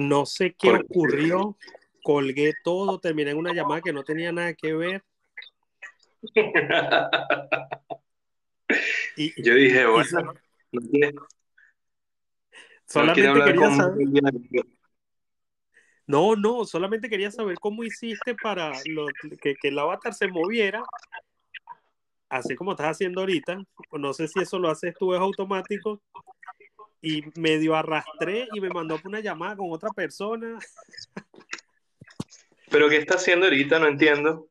No sé qué ocurrió, colgué todo, terminé en una llamada que no tenía nada que ver. y, Yo dije, bueno, no solamente quería saber. No, no, solamente quería saber cómo hiciste para que, que el avatar se moviera así como estás haciendo ahorita, no sé si eso lo haces tú, es automático, y medio arrastré y me mandó por una llamada con otra persona. ¿Pero qué está haciendo ahorita? No entiendo.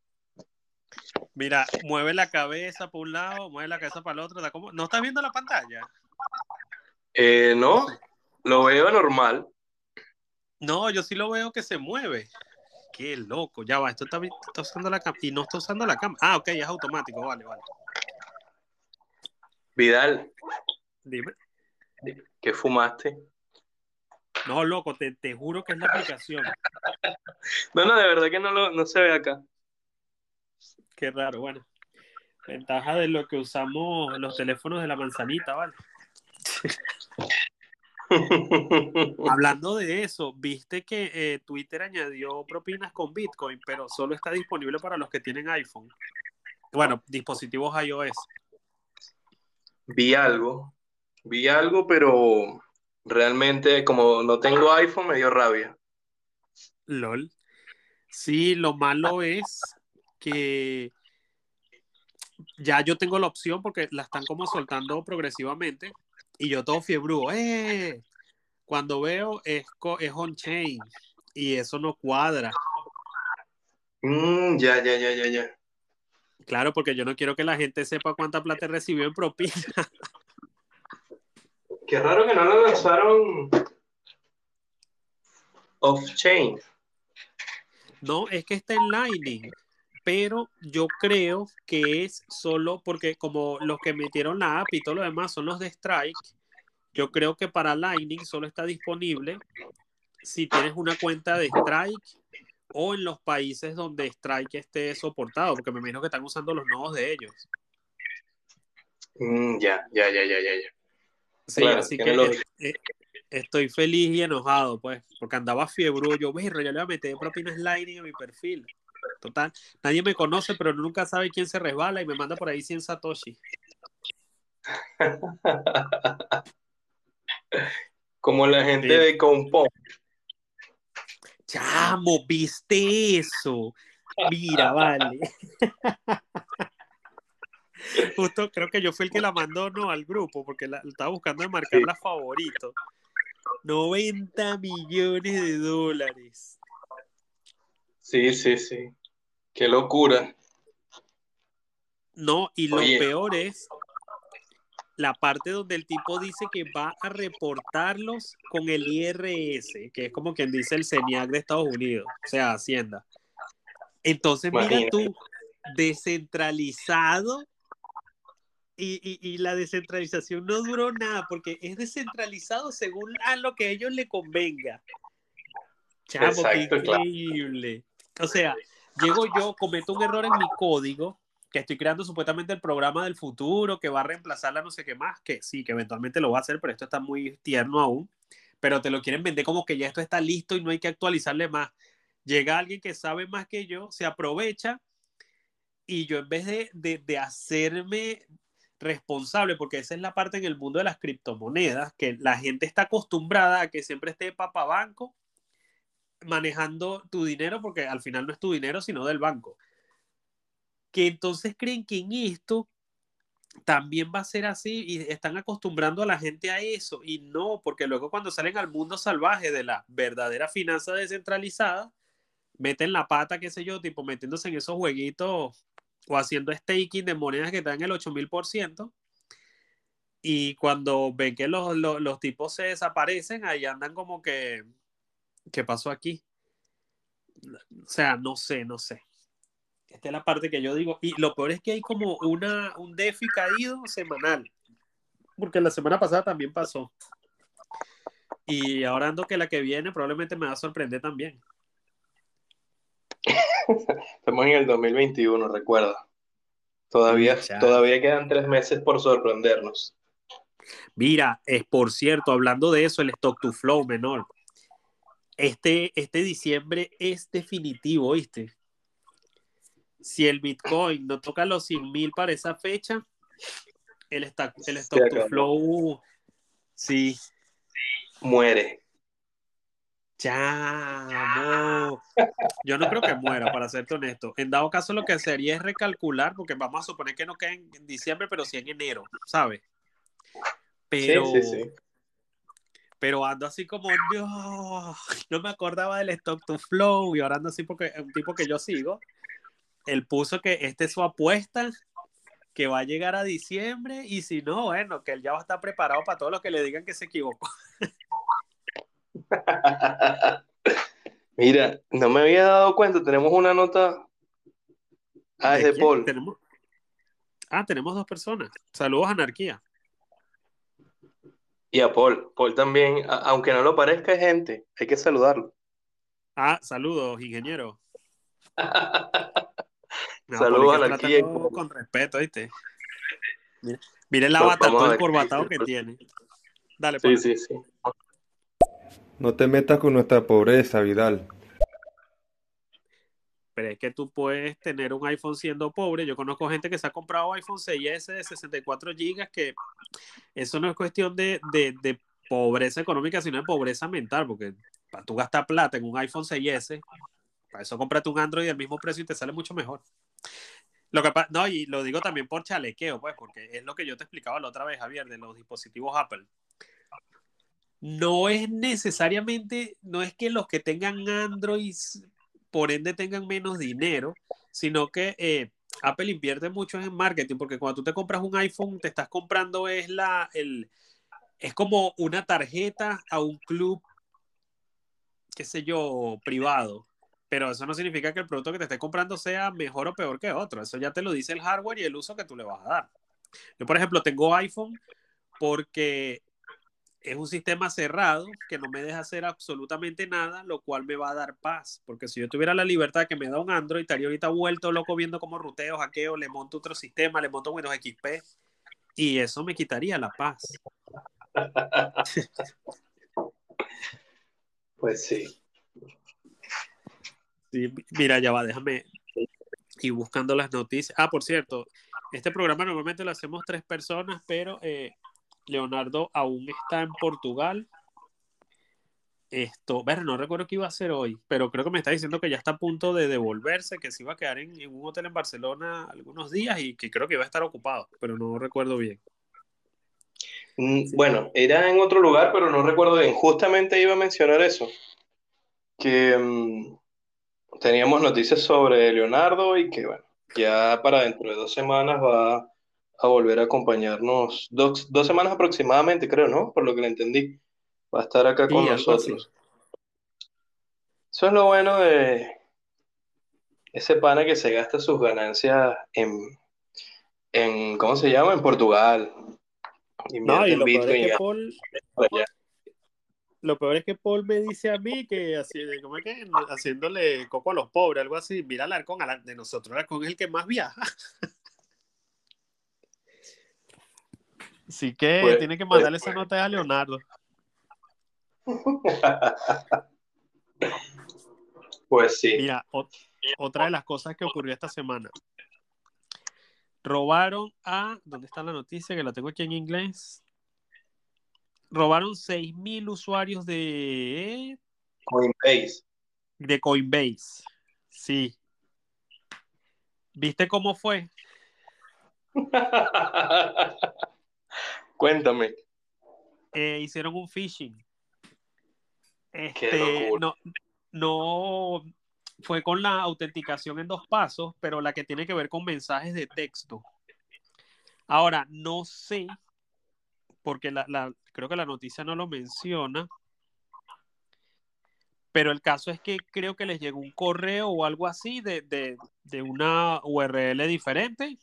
Mira, mueve la cabeza por un lado, mueve la cabeza para el otro. ¿No estás viendo la pantalla? Eh, no, lo veo normal. No, yo sí lo veo que se mueve. Qué loco, ya va, esto está, usando la cámara y no está usando la cámara. Ah, ok, es automático, vale, vale. Vidal. Dime. ¿Qué fumaste? No, loco, te, juro que es la aplicación. no, no, de verdad que no, lo, no se ve acá. Qué raro, bueno. Ventaja de lo que usamos los teléfonos de la manzanita, ¿vale? Hablando de eso, viste que eh, Twitter añadió propinas con Bitcoin, pero solo está disponible para los que tienen iPhone. Bueno, dispositivos iOS. Vi algo, vi algo, pero realmente como no tengo iPhone me dio rabia. LOL. Sí, lo malo es que ya yo tengo la opción porque la están como soltando progresivamente y yo todo fiebrudo, ¡eh! Cuando veo es, es on-chain y eso no cuadra. Mm, ya, ya, ya, ya, ya. Claro, porque yo no quiero que la gente sepa cuánta plata recibió en propina. Qué raro que no lo lanzaron off-chain. No, es que está en Lightning pero yo creo que es solo porque como los que metieron la app y todo lo demás son los de Strike, yo creo que para Lightning solo está disponible si tienes una cuenta de Strike o en los países donde Strike esté soportado, porque me imagino que están usando los nodos de ellos. Mm, ya, ya, ya, ya, ya. Sí, así que eh, estoy feliz y enojado, pues, porque andaba fiebre. Yo, verro, ya le voy a meter propinas Lightning en mi perfil. Total, nadie me conoce, pero nunca sabe quién se resbala y me manda por ahí 100 Satoshi. Como la gente de Compón. Chamo, ¿viste eso? Mira, vale. Justo creo que yo fui el que la mandó no al grupo porque la, estaba buscando de marcarla favorito. 90 millones de dólares. Sí, sí, sí. Qué locura. No, y lo peor es la parte donde el tipo dice que va a reportarlos con el IRS, que es como quien dice el CENIAC de Estados Unidos, o sea, Hacienda. Entonces, mira tú, descentralizado y, la descentralización no duró nada porque es descentralizado según a lo que a ellos le convenga. Chavo, qué increíble. O sea, llego yo, cometo un error en mi código, que estoy creando supuestamente el programa del futuro, que va a reemplazar la no sé qué más, que sí, que eventualmente lo va a hacer, pero esto está muy tierno aún, pero te lo quieren vender como que ya esto está listo y no hay que actualizarle más. Llega alguien que sabe más que yo, se aprovecha y yo en vez de, de, hacerme responsable, porque esa es la parte en el mundo de las criptomonedas, que la gente está acostumbrada a que siempre esté papa banco manejando tu dinero, porque al final no es tu dinero, sino del banco. Que entonces creen que en esto también va a ser así y están acostumbrando a la gente a eso. Y no, porque luego cuando salen al mundo salvaje de la verdadera finanza descentralizada, meten la pata, qué sé yo, tipo metiéndose en esos jueguitos o haciendo staking de monedas que están en el 8000%. Y cuando ven que los, los tipos se desaparecen, ahí andan como que ¿qué pasó aquí? O sea, no sé, no sé. Esta es la parte que yo digo. Y lo peor es que hay como una, un DeFi caído semanal. Porque la semana pasada también pasó. Y ahora ando que la que viene probablemente me va a sorprender también. Estamos en el 2021, recuerda. Todavía, todavía quedan tres meses por sorprendernos. Mira, es por cierto, hablando de eso, el stock to flow menor este, este diciembre es definitivo, ¿viste? Si el Bitcoin no toca los 100 mil para esa fecha, el, stock, el stock to flow, sí. Muere. Chamo. Yo no creo que muera, para serte honesto. En dado caso, lo que sería es recalcular, porque vamos a suponer que no queda en diciembre, pero sí en enero, ¿sabes? Pero, sí, sí, sí. pero ando así como, Dios, no me acordaba del stock to flow y ahora ando así porque un tipo que yo sigo, él puso que esta es su apuesta, que va a llegar a diciembre y si no, bueno, que él ya va a estar preparado para todos los que le digan que se equivocó. Mira, no me había dado cuenta, tenemos una nota. Ah, de, Paul. Ah, tenemos dos personas. Saludos, Anarquía. Y a Paul. Paul también, aunque no lo parezca, es gente. Hay que saludarlo. Ah, saludos, ingeniero. saludos, Anarquía. Con respeto, ¿viste? Mire, el avatar todo corbatado que tiene. Dale, Paul. Sí, sí, sí. No te metas con nuestra pobreza, Vidal. Pero es que tú puedes tener un iPhone siendo pobre. Yo conozco gente que se ha comprado iPhone 6S de 64 GB, que eso no es cuestión de, pobreza económica, sino de pobreza mental, porque para tú gastar plata en un iPhone 6S, para eso cómprate un Android del mismo precio y te sale mucho mejor. Lo que no, y lo digo también por chalequeo, pues, porque es lo que yo te explicaba la otra vez, Javier, de los dispositivos Apple no es necesariamente, no es que los que tengan Android por ende tengan menos dinero, sino que eh, Apple invierte mucho en marketing, porque cuando tú te compras un iPhone, te estás comprando es la, el, es como una tarjeta a un club, qué sé yo, privado. Pero eso no significa que el producto que te estés comprando sea mejor o peor que otro. Eso ya te lo dice el hardware y el uso que tú le vas a dar. Yo, por ejemplo, tengo iPhone porque es un sistema cerrado que no me deja hacer absolutamente nada, lo cual me va a dar paz. Porque si yo tuviera la libertad que me da un Android, estaría ahorita vuelto loco viendo cómo ruteo, hackeo, le monto otro sistema, le monto Windows XP y eso me quitaría la paz. Pues sí. sí. Mira, ya va, déjame ir buscando las noticias. Ah, por cierto, este programa normalmente lo hacemos tres personas, pero eh, Leonardo aún está en Portugal. Esto, ver, no recuerdo qué iba a hacer hoy, pero creo que me está diciendo que ya está a punto de devolverse, que se iba a quedar en, un hotel en Barcelona algunos días y que creo que iba a estar ocupado, pero no recuerdo bien. Mm, bueno, era en otro lugar, pero no recuerdo bien. Justamente iba a mencionar eso, que mm, teníamos noticias sobre Leonardo y que, bueno, ya para dentro de dos semanas va a volver a acompañarnos dos, semanas aproximadamente, creo, ¿no? Por lo que le entendí. Va a estar acá con nosotros. Eso es lo bueno de ese pana que se gasta sus ganancias en, en ¿cómo se llama? En Portugal. No, y lo peor, es que Paul, lo peor es que Paul me dice a mí que, así, ¿cómo es que? haciéndole coco a los pobres, algo así. Mira al arcón, de nosotros, el arcón es el que más viaja. Así que pues, tiene que pues, mandarle esa pues. nota a Leonardo. Pues sí. Mira, otra de las cosas que ocurrió esta semana. Robaron a. ¿Dónde está la noticia? Que la tengo aquí en inglés. Robaron 6.000 usuarios de. Coinbase. De Coinbase. Sí. ¿Viste cómo fue? Cuéntame. Eh, hicieron un phishing. Este, no, no fue con la autenticación en dos pasos, pero la que tiene que ver con mensajes de texto. Ahora, no sé, porque la, creo que la noticia no lo menciona, pero el caso es que creo que les llegó un correo o algo así de, de una URL diferente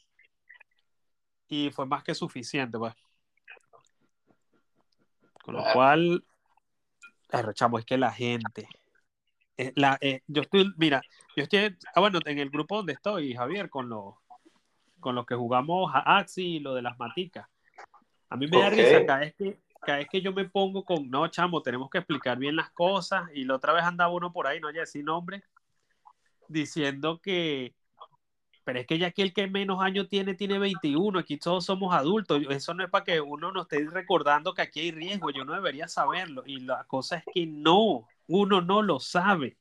y fue más que suficiente, pues. Con lo cual, chamo, es que la gente. Eh, la, eh, yo estoy, mira, yo estoy, ah, bueno, en el grupo donde estoy, Javier, con los, con los que jugamos a Axi y lo de las maticas. A mí me da risa acá, es que cada vez que yo me pongo con, no, chamo, tenemos que explicar bien las cosas, y la otra vez andaba uno por ahí, no voy a decir nombre, diciendo que, pero es que ya que el que menos años tiene, tiene 21, aquí todos somos adultos, eso no es para que uno nos esté recordando que aquí hay riesgo, yo no debería saberlo, y la cosa es que no, uno no lo sabe.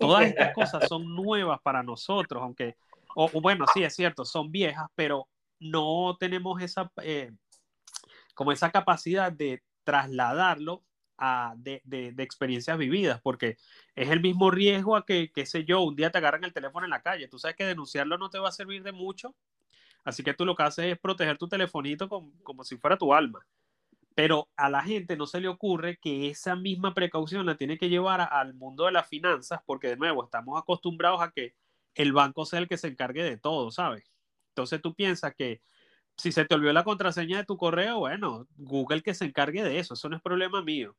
Todas estas cosas son nuevas para nosotros, aunque, o, bueno, sí, es cierto, son viejas, pero no tenemos esa, eh, como esa capacidad de trasladarlo de, de, experiencias vividas, porque es el mismo riesgo a que, qué sé yo, un día te agarran el teléfono en la calle. Tú sabes que denunciarlo no te va a servir de mucho, así que tú lo que haces es proteger tu telefonito como, como si fuera tu alma. Pero a la gente no se le ocurre que esa misma precaución la tiene que llevar al mundo de las finanzas, porque de nuevo estamos acostumbrados a que el banco sea el que se encargue de todo, ¿sabes? Entonces tú piensas que si se te olvidó la contraseña de tu correo, bueno, Google que se encargue de eso, eso no es problema mío.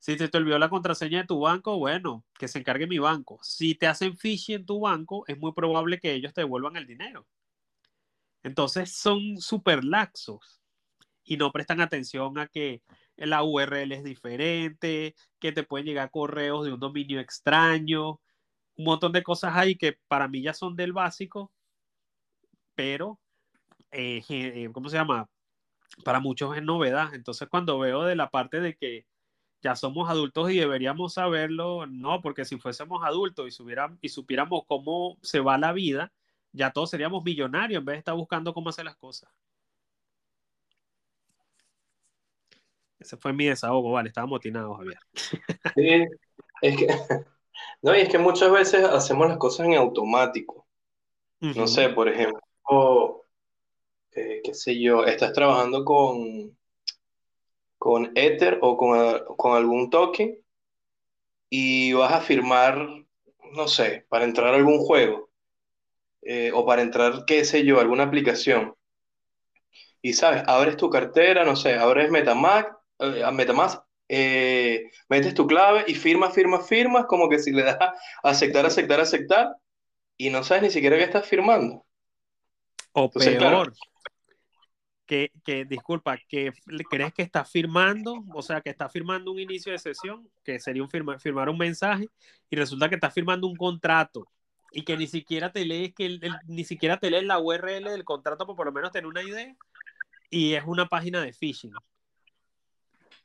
Si se te olvidó la contraseña de tu banco, bueno, que se encargue mi banco. Si te hacen phishing en tu banco, es muy probable que ellos te devuelvan el dinero. Entonces son súper laxos y no prestan atención a que la URL es diferente, que te pueden llegar correos de un dominio extraño, un montón de cosas ahí que para mí ya son del básico, pero, eh, eh, ¿cómo se llama? Para muchos es novedad. Entonces cuando veo de la parte de que ya somos adultos y deberíamos saberlo, no, porque si fuésemos adultos y, supiéramos, y supiéramos cómo se va la vida, ya todos seríamos millonarios en vez de estar buscando cómo hacer las cosas. Ese fue mi desahogo, vale, estaba motinado, Javier. Sí, es que, no, y es que muchas veces hacemos las cosas en automático. No sé, por ejemplo, eh, qué sé yo, estás trabajando con, con Ether o con, algún token y vas a firmar, no sé, para entrar a algún juego eh, o para entrar, qué sé yo, alguna aplicación. Y sabes, abres tu cartera, no sé, abres Metamask, eh, Metamask eh, metes tu clave y firmas, firmas, firmas, como que si le das aceptar, aceptar, aceptar, y no sabes ni siquiera qué estás firmando. O peor, que, que, disculpa, que crees que está firmando, o sea, que está firmando un inicio de sesión, que sería un firmar un mensaje, y resulta que está firmando un contrato y que ni siquiera te lees que ni siquiera te lees la URL del contrato para por lo menos tener una idea y es una página de phishing.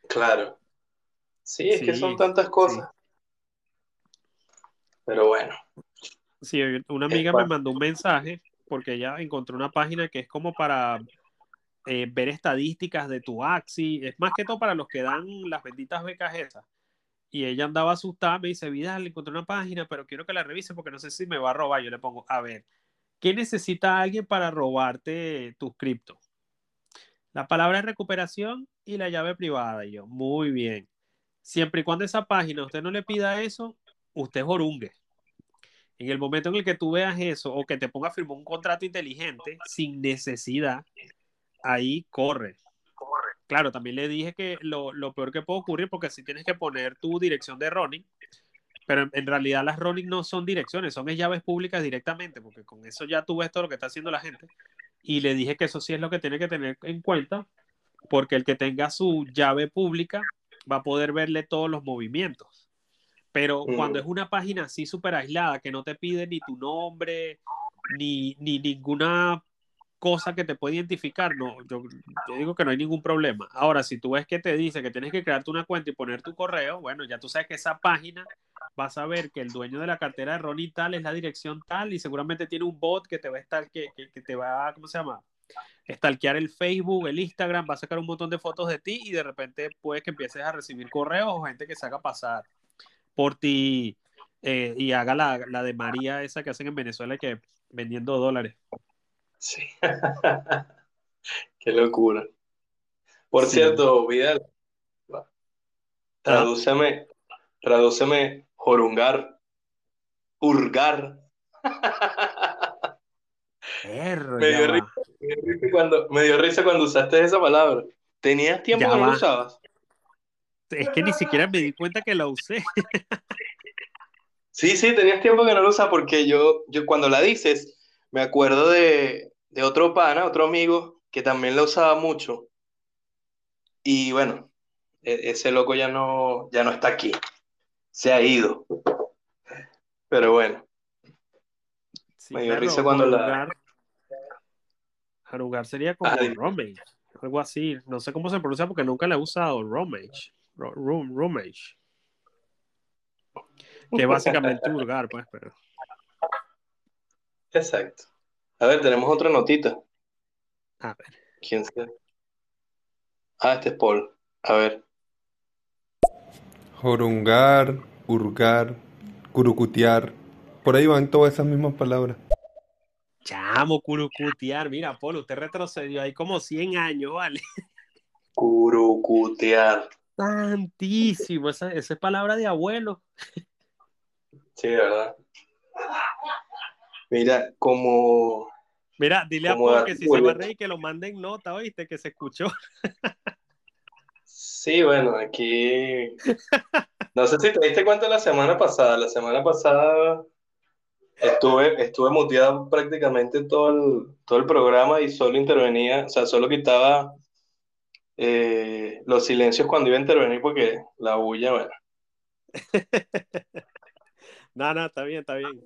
Claro. Sí, es que son tantas cosas. Pero bueno. Sí, una amiga me mandó un mensaje porque ella encontró una página que es como para eh, ver estadísticas de tu Axi, es más que todo para los que dan las benditas becas esas. Y ella andaba asustada, me dice, Vidal, encontré una página, pero quiero que la revise porque no sé si me va a robar. Yo le pongo, a ver, ¿qué necesita alguien para robarte tus cripto? La palabra de recuperación y la llave privada. Y yo, muy bien. Siempre y cuando esa página usted no le pida eso, usted es orungue. En el momento en el que tú veas eso o que te ponga a firmar un contrato inteligente sin necesidad, ahí corre. Claro, también le dije que lo, peor que puede ocurrir, porque si tienes que poner tu dirección de running, pero en, realidad las running no son direcciones, son llaves públicas directamente, porque con eso ya tú ves todo lo que está haciendo la gente. Y le dije que eso sí es lo que tiene que tener en cuenta, porque el que tenga su llave pública va a poder verle todos los movimientos. Pero cuando es una página así súper aislada, que no te pide ni tu nombre, ni, ni ninguna cosa que te puede identificar, no, yo, digo que no hay ningún problema. Ahora, si tú ves que te dice que tienes que crearte una cuenta y poner tu correo, bueno, ya tú sabes que esa página vas a ver que el dueño de la cartera de Ronnie tal es la dirección tal y seguramente tiene un bot que te va a estar, que, que, te va, ¿cómo se llama? Stalkear el Facebook, el Instagram, va a sacar un montón de fotos de ti y de repente puedes que empieces a recibir correos o gente que se haga pasar por ti eh, y haga la, la de María esa que hacen en Venezuela que vendiendo dólares. Sí. Qué locura. Por cierto, Vidal, tradúceme, tradúceme jorungar, hurgar. me, dio risa, cuando, me dio risa cuando usaste esa palabra. ¿Tenías tiempo que no usabas? Es que ni siquiera me di cuenta que la usé. sí, sí, tenías tiempo que no lo usas porque yo, yo cuando la dices, me acuerdo de, de otro pana, otro amigo, que también lo usaba mucho. Y bueno, e, ese loco ya no, ya no está aquí. Se ha ido. Pero bueno. me dio risa cuando la. Harugar sería como Romage, algo así. No sé cómo se pronuncia porque nunca le he usado Romage. Romage. Que básicamente Urgar, pues, pero. Exacto. A ver, tenemos otra notita. A ver. ¿Quién sea? Ah, este es Paul. A ver. Jorungar, urgar, curucutear. Por ahí van todas esas mismas palabras. Chamo, curucutear. Mira, Paul, usted retrocedió ahí como 100 años, ¿vale? Curucutear. Santísimo, esa, esa es palabra de abuelo. Sí, ¿verdad? Mira, como. Mira, dile a Paul que si se va a reír que lo manden nota, oíste, que se escuchó. Sí, bueno, aquí. No sé si te diste cuenta la semana pasada. La semana pasada estuve, estuve muteado prácticamente todo el, todo el programa y solo intervenía, o sea, solo quitaba eh, los silencios cuando iba a intervenir porque la bulla, bueno. no, no, está bien, está bien.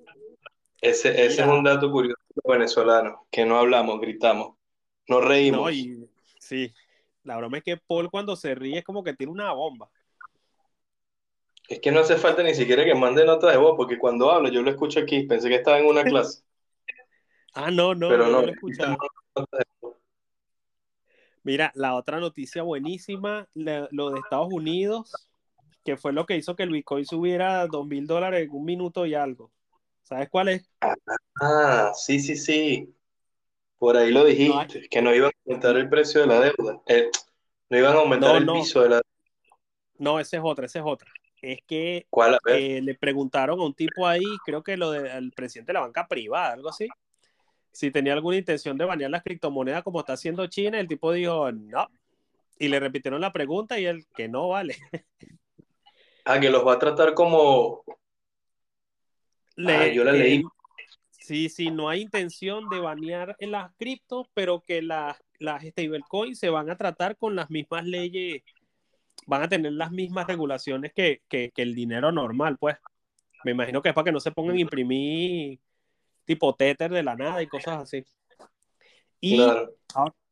Ese, es un dato curioso venezolano, que no hablamos, gritamos, no reímos. sí, la broma es que Paul cuando se ríe es como que tiene una bomba. Es que no hace falta ni siquiera que mande nota de voz, porque cuando hablo yo lo escucho aquí, pensé que estaba en una clase. ah, no, no, Pero no, lo he Mira, la otra noticia buenísima, lo de Estados Unidos, que fue lo que hizo que el Bitcoin subiera dos mil dólares en un minuto y algo. ¿Sabes cuál es? Ah, sí, sí, sí. Por ahí lo dijiste, que no iban a aumentar el precio de la deuda. Eh, no iban a aumentar el piso de la deuda. No, ese es otra, ese es otra. Es que ¿Cuál? Eh, le preguntaron a un tipo ahí, creo que lo del presidente de la banca privada, algo así, si tenía alguna intención de banear las criptomonedas como está haciendo China. El tipo dijo, no. Y le repitieron la pregunta y él, que no vale. Ah, que los va a tratar como Ah, yo la leí. Sí, sí, no hay intención de banear en las criptos, pero que las, las stablecoins se van a tratar con las mismas leyes, van a tener las mismas regulaciones que, el dinero normal, pues. Me imagino que es para que no se pongan a imprimir tipo Tether de la nada y cosas así. Y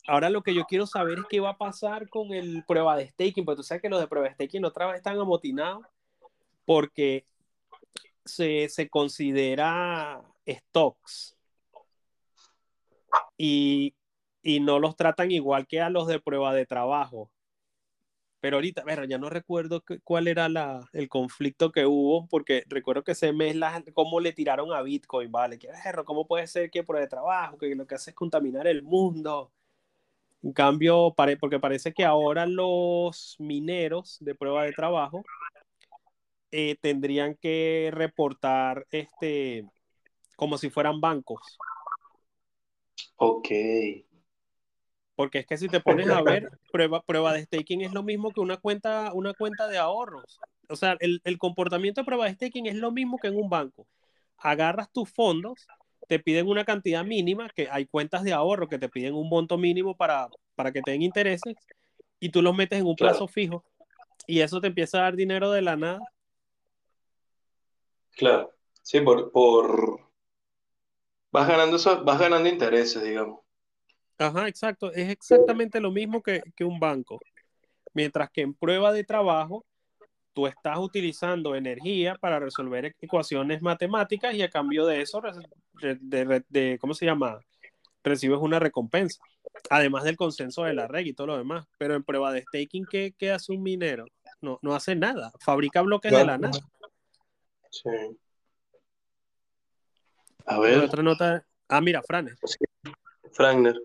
ahora, lo que yo quiero saber es qué va a pasar con el prueba de staking, porque tú sabes que los de prueba de staking otra vez están amotinados porque se, considera stocks y, no los tratan igual que a los de prueba de trabajo. Pero ahorita, bueno, ya no recuerdo cuál era la, el conflicto que hubo, porque recuerdo que ese mes la, cómo le tiraron a Bitcoin, ¿vale? ¿Qué ¿Cómo puede ser que prueba de trabajo, que lo que hace es contaminar el mundo? En cambio, porque parece que ahora los mineros de prueba de trabajo eh, tendrían que reportar este como si fueran bancos. Ok. Porque es que si te pones a ver, prueba, prueba de staking es lo mismo que una cuenta, una cuenta de ahorros. O sea, el, comportamiento de prueba de staking es lo mismo que en un banco. Agarras tus fondos, te piden una cantidad mínima, que hay cuentas de ahorro que te piden un monto mínimo para, para que te den intereses, y tú los metes en un plazo fijo. Y eso te empieza a dar dinero de la nada Claro, sí, por, por... Vas ganando eso, vas ganando intereses, digamos. Ajá, exacto. Es exactamente lo mismo que, un banco. Mientras que en prueba de trabajo, tú estás utilizando energía para resolver ecuaciones matemáticas y a cambio de eso, de, ¿cómo se llama? Recibes una recompensa. Además del consenso de la red y todo lo demás. Pero en prueba de staking, ¿qué, qué hace un minero? No, no hace nada. Fabrica bloques de la nada. Sí. A ver. Otra nota. Ah, mira, Franer. Franer.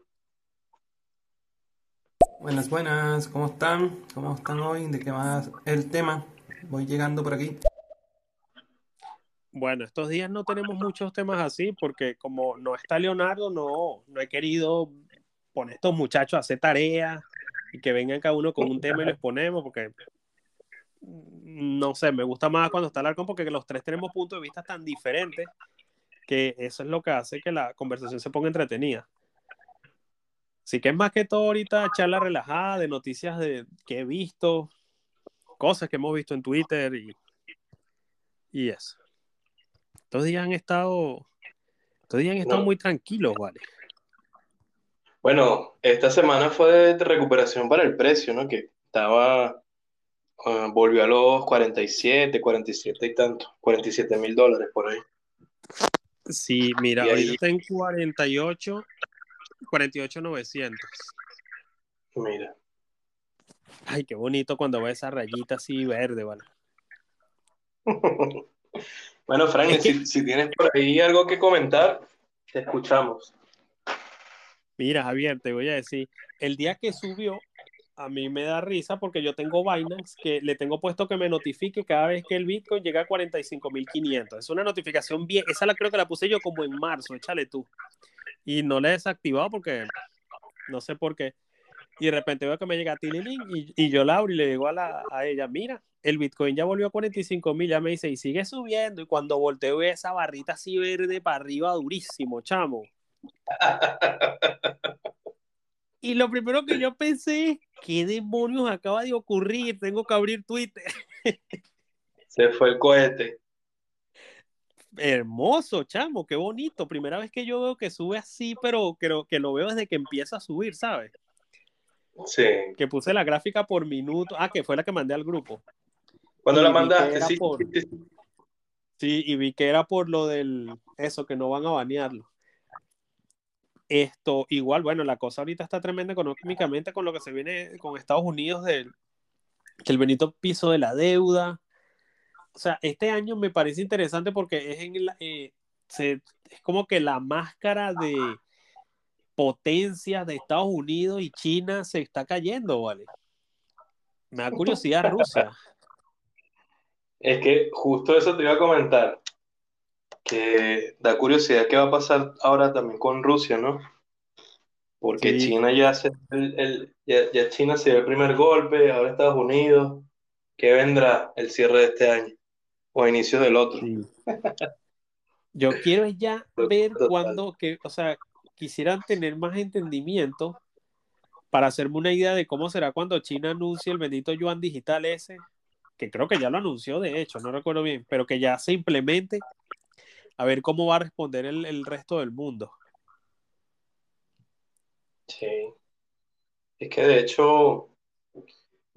Buenas, buenas. ¿Cómo están? ¿Cómo están hoy? ¿De qué va el tema? Voy llegando por aquí. Bueno, estos días no tenemos muchos temas así porque como no está Leonardo, no, no he querido poner a estos muchachos a hacer tareas y que vengan cada uno con un tema y les ponemos porque no sé, me gusta más cuando está Alarcón porque los tres tenemos puntos de vista tan diferentes que eso es lo que hace que la conversación se ponga entretenida. Así que es más que todo ahorita charla relajada de noticias de que he visto, cosas que hemos visto en Twitter y, y eso. Estos días han estado, estos días han estado muy tranquilos, ¿vale? Bueno, esta semana fue de recuperación para el precio, ¿no? Que estaba, ah, volvió a los 47, 47 y tanto, 47 mil dólares por ahí. Sí, mira, ahorita está en 48, 48 900. Mira. Ay, qué bonito cuando ve esa rayita así verde, ¿vale? bueno, Frank, si, tienes por ahí algo que comentar, te escuchamos. Mira, Javier, te voy a decir, el día que subió, a mí me da risa porque yo tengo Binance que le tengo puesto que me notifique cada vez que el Bitcoin llega a 45.500. Es una notificación bien, esa la creo que la puse yo como en marzo, échale tú. Y no la he desactivado porque no sé por qué. Y de repente veo que me llega Tililin y, y yo la y le digo a, la, a ella, mira, el Bitcoin ya volvió a 45 mil, ya me dice, y sigue subiendo. Y cuando volteo esa barrita así verde para arriba, durísimo, chamo. y lo primero que yo pensé es, ¿qué demonios acaba de ocurrir? Tengo que abrir Twitter. Se fue el cohete. Hermoso, chamo, qué bonito. Primera vez que yo veo que sube así, pero creo que lo veo desde que empieza a subir, ¿sabes? Sí. Que puse la gráfica por minuto. Ah, que fue la que mandé al grupo. Cuando la mandaste, sí, sí. y vi que era por lo del. Eso, que no van a banearlo. Esto, igual, bueno, la cosa ahorita está tremenda económicamente con lo que se viene con Estados Unidos del que el benito piso de la deuda. O sea, este año me parece interesante porque es en eh, es como que la máscara de potencias de Estados Unidos y China se está cayendo, ¿vale? Me da curiosidad Rusia. Es que justo eso te iba a comentar, que da curiosidad qué va a pasar ahora también con Rusia, ¿no? Porque China ya hace el, ya, China se dio el primer golpe, ahora Estados Unidos, ¿qué vendrá el cierre de este año? O a inicios del otro. Yo quiero ya ver cuándo, que, o sea, quisieran tener más entendimiento para hacerme una idea de cómo será cuando China anuncie el bendito yuan digital ese, que creo que ya lo anunció de hecho, no recuerdo bien, pero que ya se implemente, a ver cómo va a responder el, resto del mundo. Sí. Es que de hecho,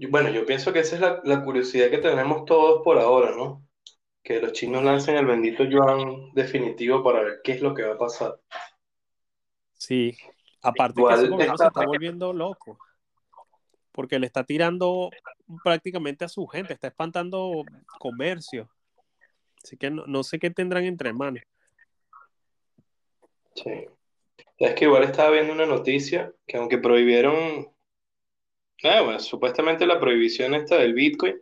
bueno, yo pienso que esa es la, la, curiosidad que tenemos todos por ahora, ¿no? Que los chinos lancen el bendito yuan definitivo para ver qué es lo que va a pasar. Sí, aparte que ese gobierno se está volviendo loco, porque le está tirando prácticamente a su gente, está espantando comercio. Así que no, sé qué tendrán entre manos. Sí. Es que igual estaba viendo una noticia que aunque prohibieron, ah, bueno, supuestamente la prohibición esta del Bitcoin,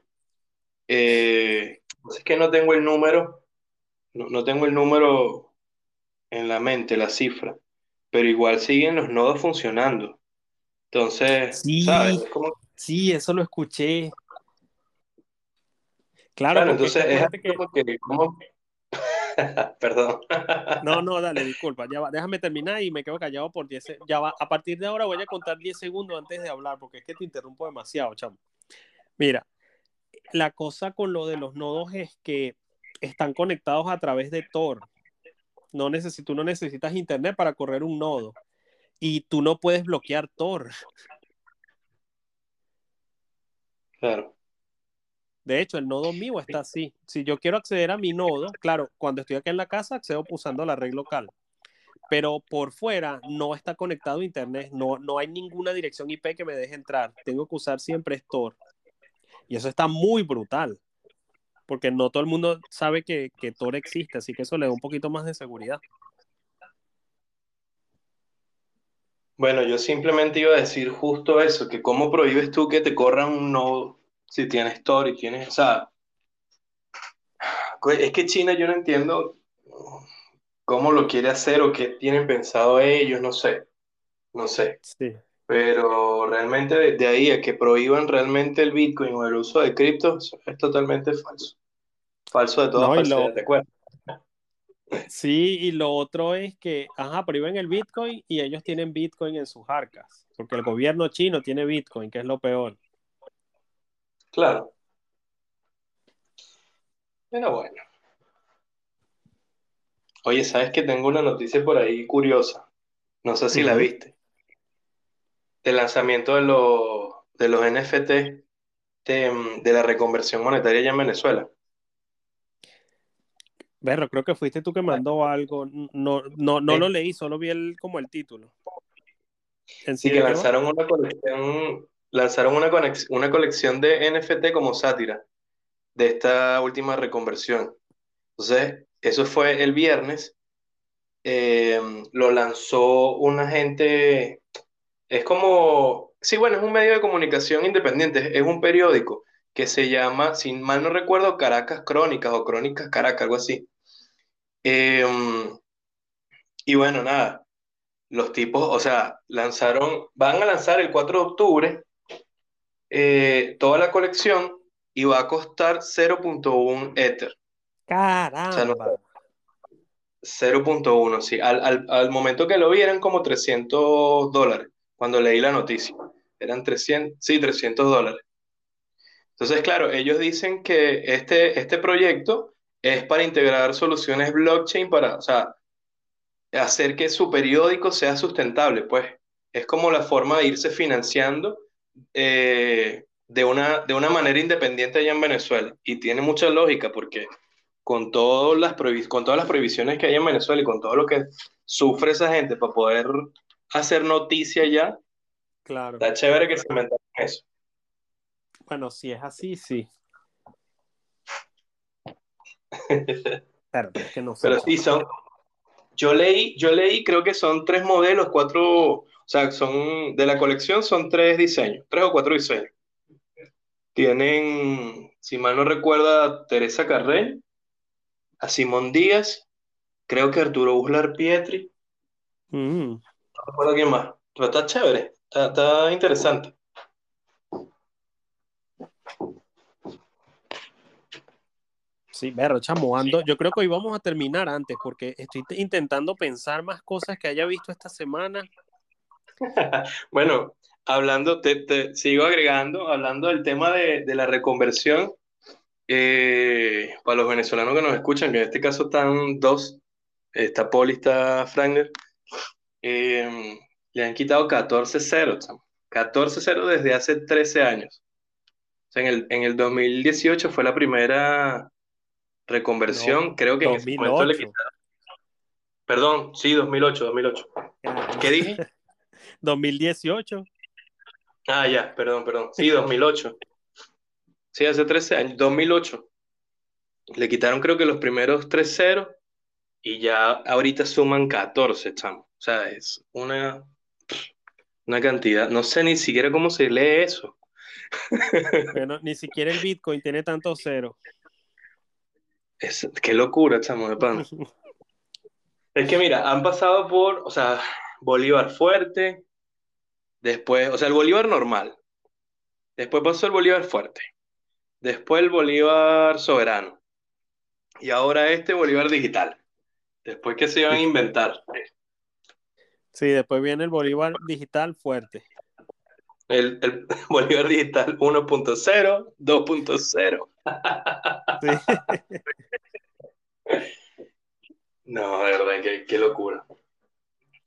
eh, es que no tengo el número, no, no tengo el número en la mente, la cifra, pero igual siguen los nodos funcionando. Entonces, sí, ¿sabes? Sí, eso lo escuché. Claro, entonces es como que... Perdón. no, no, dale, disculpa. Ya va, déjame terminar y me quedo callado por 10 Ya va, a partir de ahora voy a contar 10 segundos antes de hablar, porque es que te interrumpo demasiado, chamo. Mira, la cosa con lo de los nodos es que están conectados a través de Tor no tú no necesitas internet para correr un nodo y tú no puedes bloquear Tor. Claro. De hecho, el nodo mío está así. Si yo quiero acceder a mi nodo, claro, cuando estoy aquí en la casa accedo usando la red local. Pero por fuera no está conectado a internet, no, no hay ninguna dirección IP que me deje entrar. Tengo que usar siempre Tor. Y eso está muy brutal porque no todo el mundo sabe que, que Tor existe, así que eso le da un poquito más de seguridad. Bueno, yo simplemente iba a decir justo eso, que cómo prohíbes tú que te corran un nodo si tienes Tor y tienes, o sea, es que China yo no entiendo cómo lo quiere hacer o qué tienen pensado ellos, no sé, no sé. Sí. Pero realmente de ahí a que prohíban realmente el Bitcoin o el uso de cripto es totalmente falso. Falso de todas no, lo, Sí, y lo otro es que, ajá, prohíben el Bitcoin y ellos tienen Bitcoin en sus arcas, porque el gobierno chino tiene Bitcoin, que es lo peor. Claro. Pero bueno. Oye, ¿sabes que tengo una noticia por ahí curiosa? No sé si la viste. El lanzamiento de los, de los NFT de, mm, de la reconversión monetaria allá en Venezuela. Berro, creo que fuiste tú que mandó algo. No, no, no lo leí, solo vi el, como el título. ¿En Sí, que lanzaron una colección, lanzaron una, conex- una colección de NFT como sátira de esta última reconversión. Entonces, eso fue el viernes. eh, lo lanzó una gente, es como, sí, bueno, es un medio de comunicación independiente, es un periódico que se llama, si mal no recuerdo, Caracas Crónicas o Crónicas Caracas, algo así. Eh, y bueno, nada, los tipos, o sea, lanzaron, van a lanzar el 4 de octubre eh, toda la colección y va a costar 0.1 Ether. O sea, no, Caramba. 0.1, sí. Al, al, al momento que lo vi eran como 300 dólares, cuando leí la noticia. Eran 300, sí, 300 dólares. Entonces, claro, ellos dicen que este, este proyecto es para integrar soluciones blockchain para, o sea, hacer que su periódico sea sustentable, pues. Es como la forma de irse financiando eh, de una, de una manera independiente allá en Venezuela. Y tiene mucha lógica porque con todas las con todas las prohibiciones que hay en Venezuela y con todo lo que sufre esa gente para poder hacer noticia ya, Claro. está chévere que se inventaron eso. Bueno, si es así, sí. Pero es que no. Pero sí, son. Yo leí, yo leí, creo que son tres modelos, cuatro, o sea, son de la colección son tres diseños, tres o cuatro diseños. Tienen, si mal no recuerda, a Teresa Carreño, a Simón Díaz, creo que Arturo Uslar Pietri, Mm. no recuerdo quién más. Pero está chévere, está, está interesante. Sí, Berro, chamo, ando. Yo creo que hoy vamos a terminar antes porque estoy te- intentando pensar más cosas que haya visto esta semana. Bueno, hablando, te, te sigo agregando, hablando del tema de, de la reconversión, eh, para los venezolanos que nos escuchan, que en este caso están dos, está Poli, está Fragner, eh, le han quitado 14 ceros, chamo. 14 ceros desde hace 13 años. O sea, en el, en el 2018 fue la primera reconversión, No, creo que en ese momento le 2008. quitaron, perdón, sí, 2008, 2008. Ah, ¿Qué dije? 2018. Ah, ya, perdón, perdón. Sí, 2008. Sí, hace 13 años, 2008. Le quitaron creo que los primeros tres ceros y ya ahorita suman 14, chamo. O sea, es una, una cantidad. No sé ni siquiera cómo se lee eso. Bueno, ni siquiera el Bitcoin tiene tantos ceros. Es, qué locura, chamo, de pan. Es que mira, han pasado por, o sea, Bolívar fuerte, después, o sea, el Bolívar normal, después pasó el Bolívar fuerte, después el Bolívar soberano y ahora este Bolívar digital. Después que se iban a inventar Sí, después viene el Bolívar digital fuerte. el, el Bolívar digital 1.0, 2.0. Sí. No, de verdad, qué, qué locura.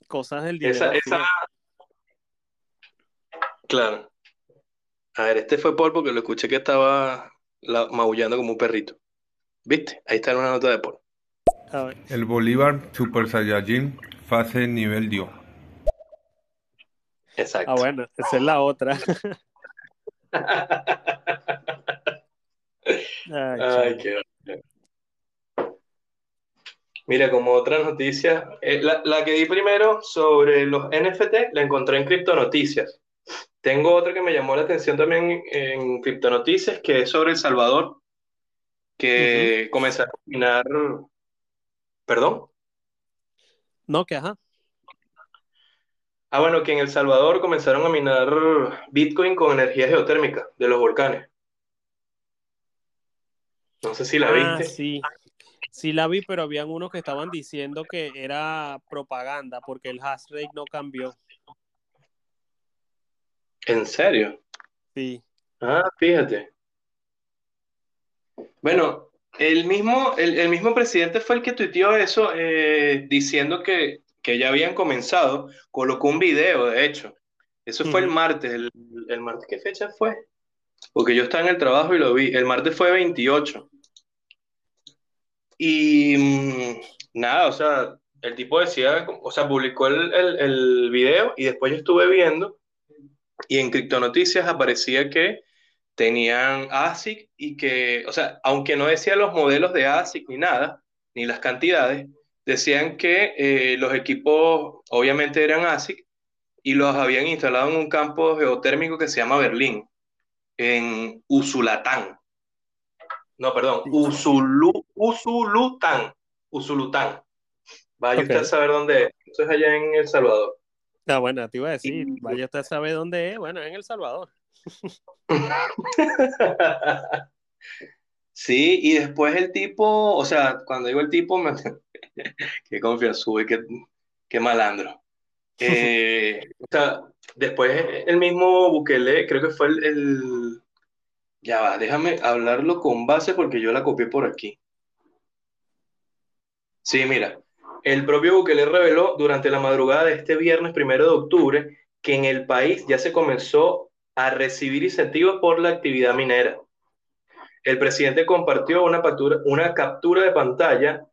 Cosas del dinero. Esa. Claro. A ver, este fue Paul porque lo escuché que estaba la- maullando como un perrito. ¿Viste? Ahí está una nota de Paul. A ver, El Bolívar Super Saiyajin fase nivel Dio. Exacto. Ah, bueno, esa es la otra. Ay, Ay, qué. Mira, como otra noticia, eh, la, la que di primero sobre los NFT la encontré en Criptonoticias. Tengo otra que me llamó la atención también en Criptonoticias, que es sobre El Salvador, que comenzaron a minar, perdón. No, que ajá. Ah, bueno, que en El Salvador comenzaron a minar Bitcoin con energía geotérmica de los volcanes. No sé si la Ah, viste. sí. Sí la vi, pero habían unos que estaban diciendo que era propaganda porque el hash rate no cambió. ¿En serio? Sí. Ah, fíjate. Bueno, el mismo, el, mismo presidente fue el que tuiteó eso eh, diciendo que, ya habían comenzado. Colocó un video, de hecho. Eso fue el martes. El, el, martes qué fecha fue? Porque yo estaba en el trabajo y lo vi. El martes fue 28. Y mm, nada, o sea, el tipo decía, o sea, publicó el, el, video y después yo estuve viendo y en Criptonoticias aparecía que tenían ASIC y que, o sea, aunque no decía los modelos de ASIC ni nada, ni las cantidades, decían que eh, los equipos obviamente eran ASIC y los habían instalado en un campo geotérmico que se llama Berlín, en Usulatán. No, perdón, Usulu, Usulután. Usulután. Vaya usted a saber dónde es. Eso es allá en El Salvador. Ah, bueno, te iba a decir, vaya usted a saber dónde es. Bueno, en El Salvador. sí, y después el tipo, o sea, cuando digo el tipo, me... qué confianza, qué, qué malandro. Eh, o sea, después el mismo Bukele, creo que fue el ya va, déjame hablarlo con base porque yo la copié por aquí. Sí, mira, el propio Bukele reveló durante la madrugada de este viernes primero de octubre que en el país ya se comenzó a recibir incentivos por la actividad minera. El presidente compartió una captura, una captura de pantalla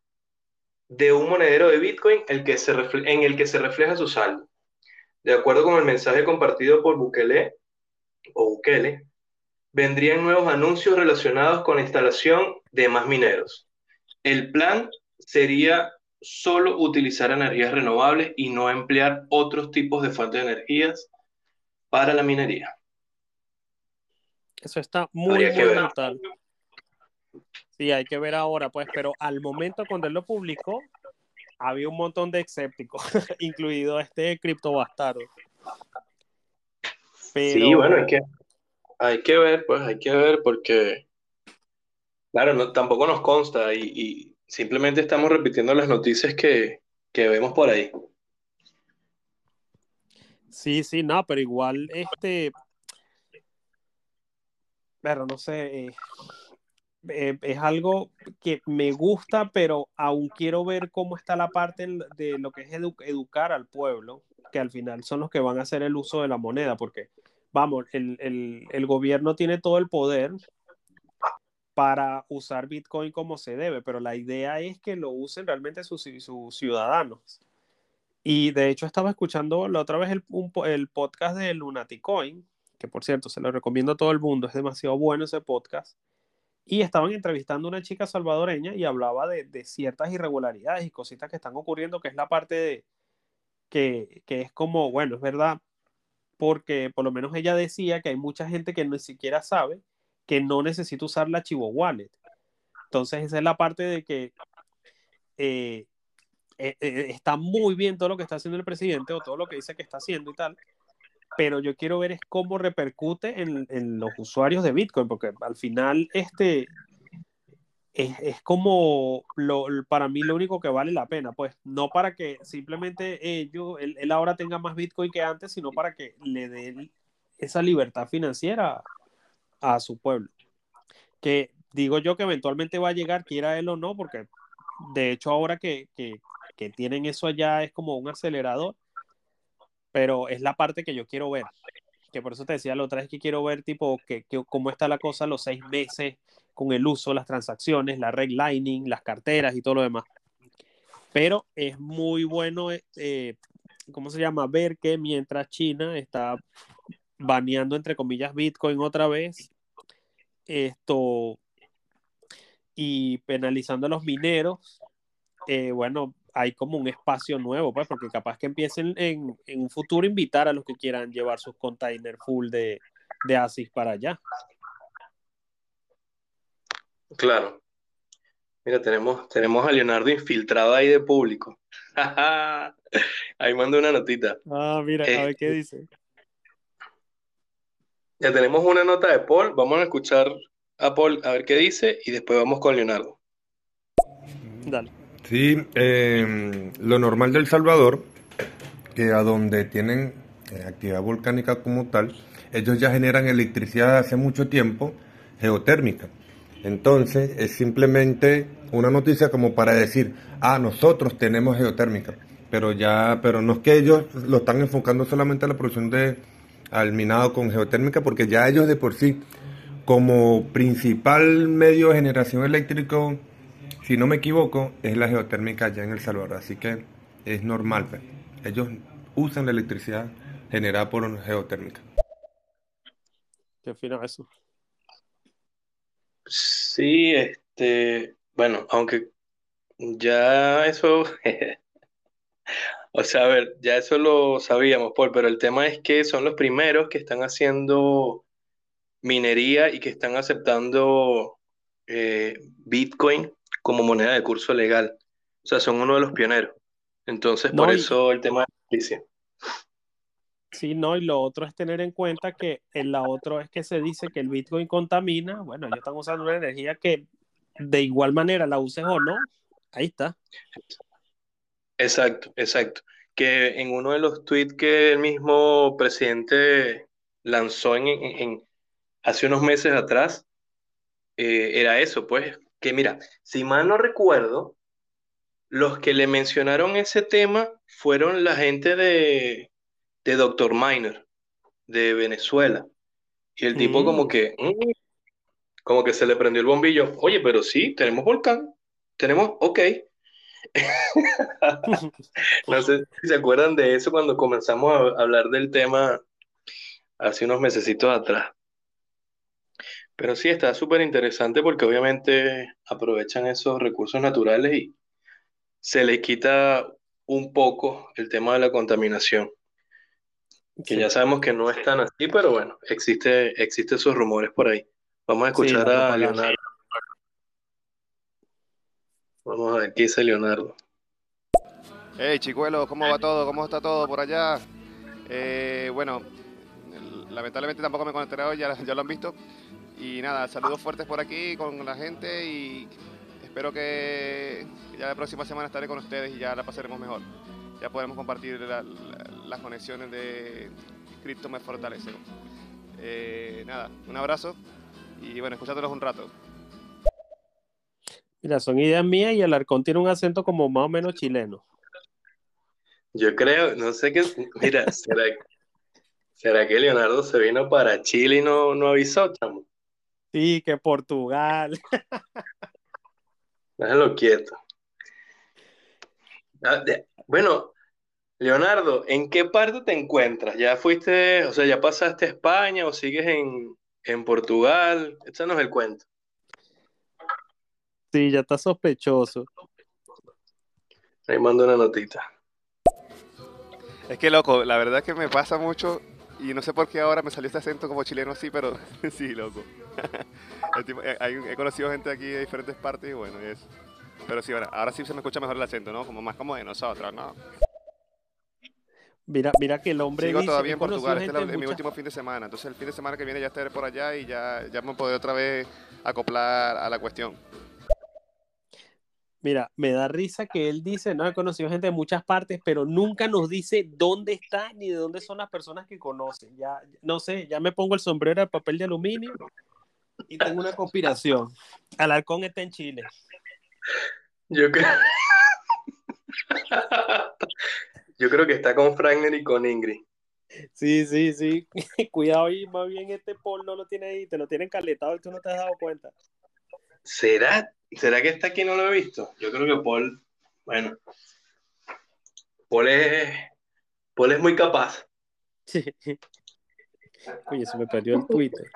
de un monedero de Bitcoin el que se en el que se refleja su saldo. De acuerdo con el mensaje compartido por Bukele, o Bukele, vendrían nuevos anuncios relacionados con la instalación de más mineros. El plan sería solo utilizar energías renovables y no emplear otros tipos de fuentes de energías para la minería. Eso está muy, brutal. Sí, hay que ver ahora, pues, pero al momento cuando él lo publicó, había un montón de escépticos, incluido este criptobastardo. Pero... Sí, bueno, es que hay que ver, pues hay que ver porque, claro, no, tampoco nos consta y, simplemente estamos repitiendo las noticias que, vemos por ahí. Sí, sí, no, pero igual, este, pero no sé, eh, eh, es algo que me gusta, pero aún quiero ver cómo está la parte de lo que es educar al pueblo, que al final son los que van a hacer el uso de la moneda, porque vamos, el, gobierno tiene todo el poder para usar Bitcoin como se debe, pero la idea es que lo usen realmente sus, ciudadanos. Y de hecho estaba escuchando la otra vez el, podcast de Lunaticoin, que por cierto se lo recomiendo a todo el mundo, es demasiado bueno ese podcast. Y estaban entrevistando a una chica salvadoreña y hablaba de, ciertas irregularidades y cositas que están ocurriendo, que es la parte de que, que es como, bueno, es verdad, porque por lo menos ella decía que hay mucha gente que ni siquiera sabe que no necesita usar la Chivo Wallet. Entonces esa es la parte de que eh, eh, eh, está muy bien todo lo que está haciendo el presidente o todo lo que dice que está haciendo y tal, pero yo quiero ver es cómo repercute en, los usuarios de Bitcoin, porque al final este, es, como lo, para mí lo único que vale la pena, pues no para que simplemente ellos, él, ahora tenga más Bitcoin que antes, sino para que le dé esa libertad financiera a su pueblo. Que digo yo que eventualmente va a llegar, quiera él o no, porque de hecho ahora que, que, tienen eso allá es como un acelerador, pero es la parte que yo quiero ver. Que por eso te decía la otra vez que quiero ver tipo que, que cómo está la cosa los seis meses con el uso, las transacciones, la redlining, las carteras y todo lo demás. Pero es muy bueno, eh, ¿cómo se llama? Ver que mientras China está baneando, entre comillas, Bitcoin otra vez, esto, y penalizando a los mineros, eh, bueno, hay como un espacio nuevo, pues, porque capaz que empiecen en, un futuro invitar a los que quieran llevar sus containers full de, de ASIC para allá. Claro. Mira, tenemos, tenemos a Leonardo infiltrado ahí de público. ahí mando una notita. Ah, mira, a ver qué este, dice. Ya tenemos una nota de Paul. Vamos a escuchar a Paul a ver qué dice y después vamos con Leonardo. Dale. Sí, em, lo normal del Salvador, que a donde tienen eh, actividad volcánica como tal, ellos ya generan electricidad hace mucho tiempo geotérmica. Entonces es simplemente una noticia como para decir, ah, nosotros tenemos geotérmica, pero ya, pero no es que ellos lo están enfocando solamente a la producción de al minado con geotérmica, porque ya ellos de por sí, como principal medio de generación eléctrico, si no me equivoco, es la geotérmica allá en El Salvador, así que es normal, pues. ellos usan la electricidad generada por geotérmica. ¿Qué fino eso? Sí, este, bueno, aunque ya eso, o sea, a ver, ya eso lo sabíamos, Paul, pero el tema es que son los primeros que están haciendo minería y que están aceptando eh, Bitcoin como moneda de curso legal. O sea, son uno de los pioneros. Entonces, por eso el tema de la justicia. Sí, no, y lo otro es tener en cuenta que en la otra es que se dice que el Bitcoin contamina, bueno, ellos están usando una energía que de igual manera la uses o no, ahí está. Exacto, exacto. Que en uno de los tweets que el mismo presidente lanzó en, hace unos meses atrás, eh, era eso, pues, que mira, si mal no recuerdo, los que le mencionaron ese tema fueron la gente de, de Dr. Miner, de Venezuela. Y el tipo como mm. que, mm, como que se le prendió el bombillo. Oye, pero sí, tenemos volcán. Tenemos, ok. no sé si se acuerdan de eso cuando comenzamos a hablar del tema hace unos mesecitos atrás. Pero sí, está súper interesante porque obviamente aprovechan esos recursos naturales y se les quita un poco el tema de la contaminación que ya sabemos que no es tan así, pero bueno, existe, existe esos rumores por ahí. Vamos a escuchar a Leonardo. Vamos a ver qué dice Leonardo. Hey chicuelo, ¿cómo va todo? ¿Cómo está todo por allá? Eh, bueno, lamentablemente tampoco me he conectado, ya, ya lo han visto. Y nada, saludos fuertes por aquí con la gente y espero que ya la próxima semana estaré con ustedes y ya la pasaremos mejor. Ya podremos compartir la, las conexiones de Crypto me. Eh, nada, un abrazo y bueno, escuchándolos un rato. Mira, son ideas mías y el arcón tiene un acento como más o menos chileno. Yo creo, no sé qué, mira, ¿será, que Leonardo se vino para Chile y no, no avisó, chamo? Sí, que Portugal. Déjalo quieto. Ah, bueno, Leonardo, ¿en qué parte te encuentras? ¿Ya fuiste, o sea, ya pasaste a España o sigues en, en Portugal? Échanos el cuento. Sí, ya está sospechoso. Ahí mando una notita. Es que loco, la verdad es que me pasa mucho y no sé por qué ahora me salió este acento como chileno así, pero sí, loco. Eh, he conocido gente aquí de diferentes partes y bueno, es... Pero sí, ahora, ahora sí se me escucha mejor el acento, ¿no? Como más como de nosotros, ¿no? Mira, mira que el hombre. Sigo todavía en Portugal, este es mi último fin de semana. Entonces, el fin de semana que viene ya estaré por allá y ya, ya me podré otra vez acoplar a la cuestión. Mira, me da risa que él dice, no, he conocido gente de muchas partes, pero nunca nos dice dónde está ni de dónde son las personas que conocen. Ya, no sé, ya me pongo el sombrero de papel de aluminio y tengo una conspiración. Alarcón está en Chile. Yo creo. Yo creo que está con Fragner y con Ingrid. Sí, sí, sí. Cuidado y más bien este Paul no lo tiene ahí, te lo tienen caletado y tú no te has dado cuenta. ¿Será? ¿Será que está aquí no lo he visto? Yo creo que Paul, bueno, Paul es, Paul es muy capaz. Sí. Oye, se me perdió el Twitter.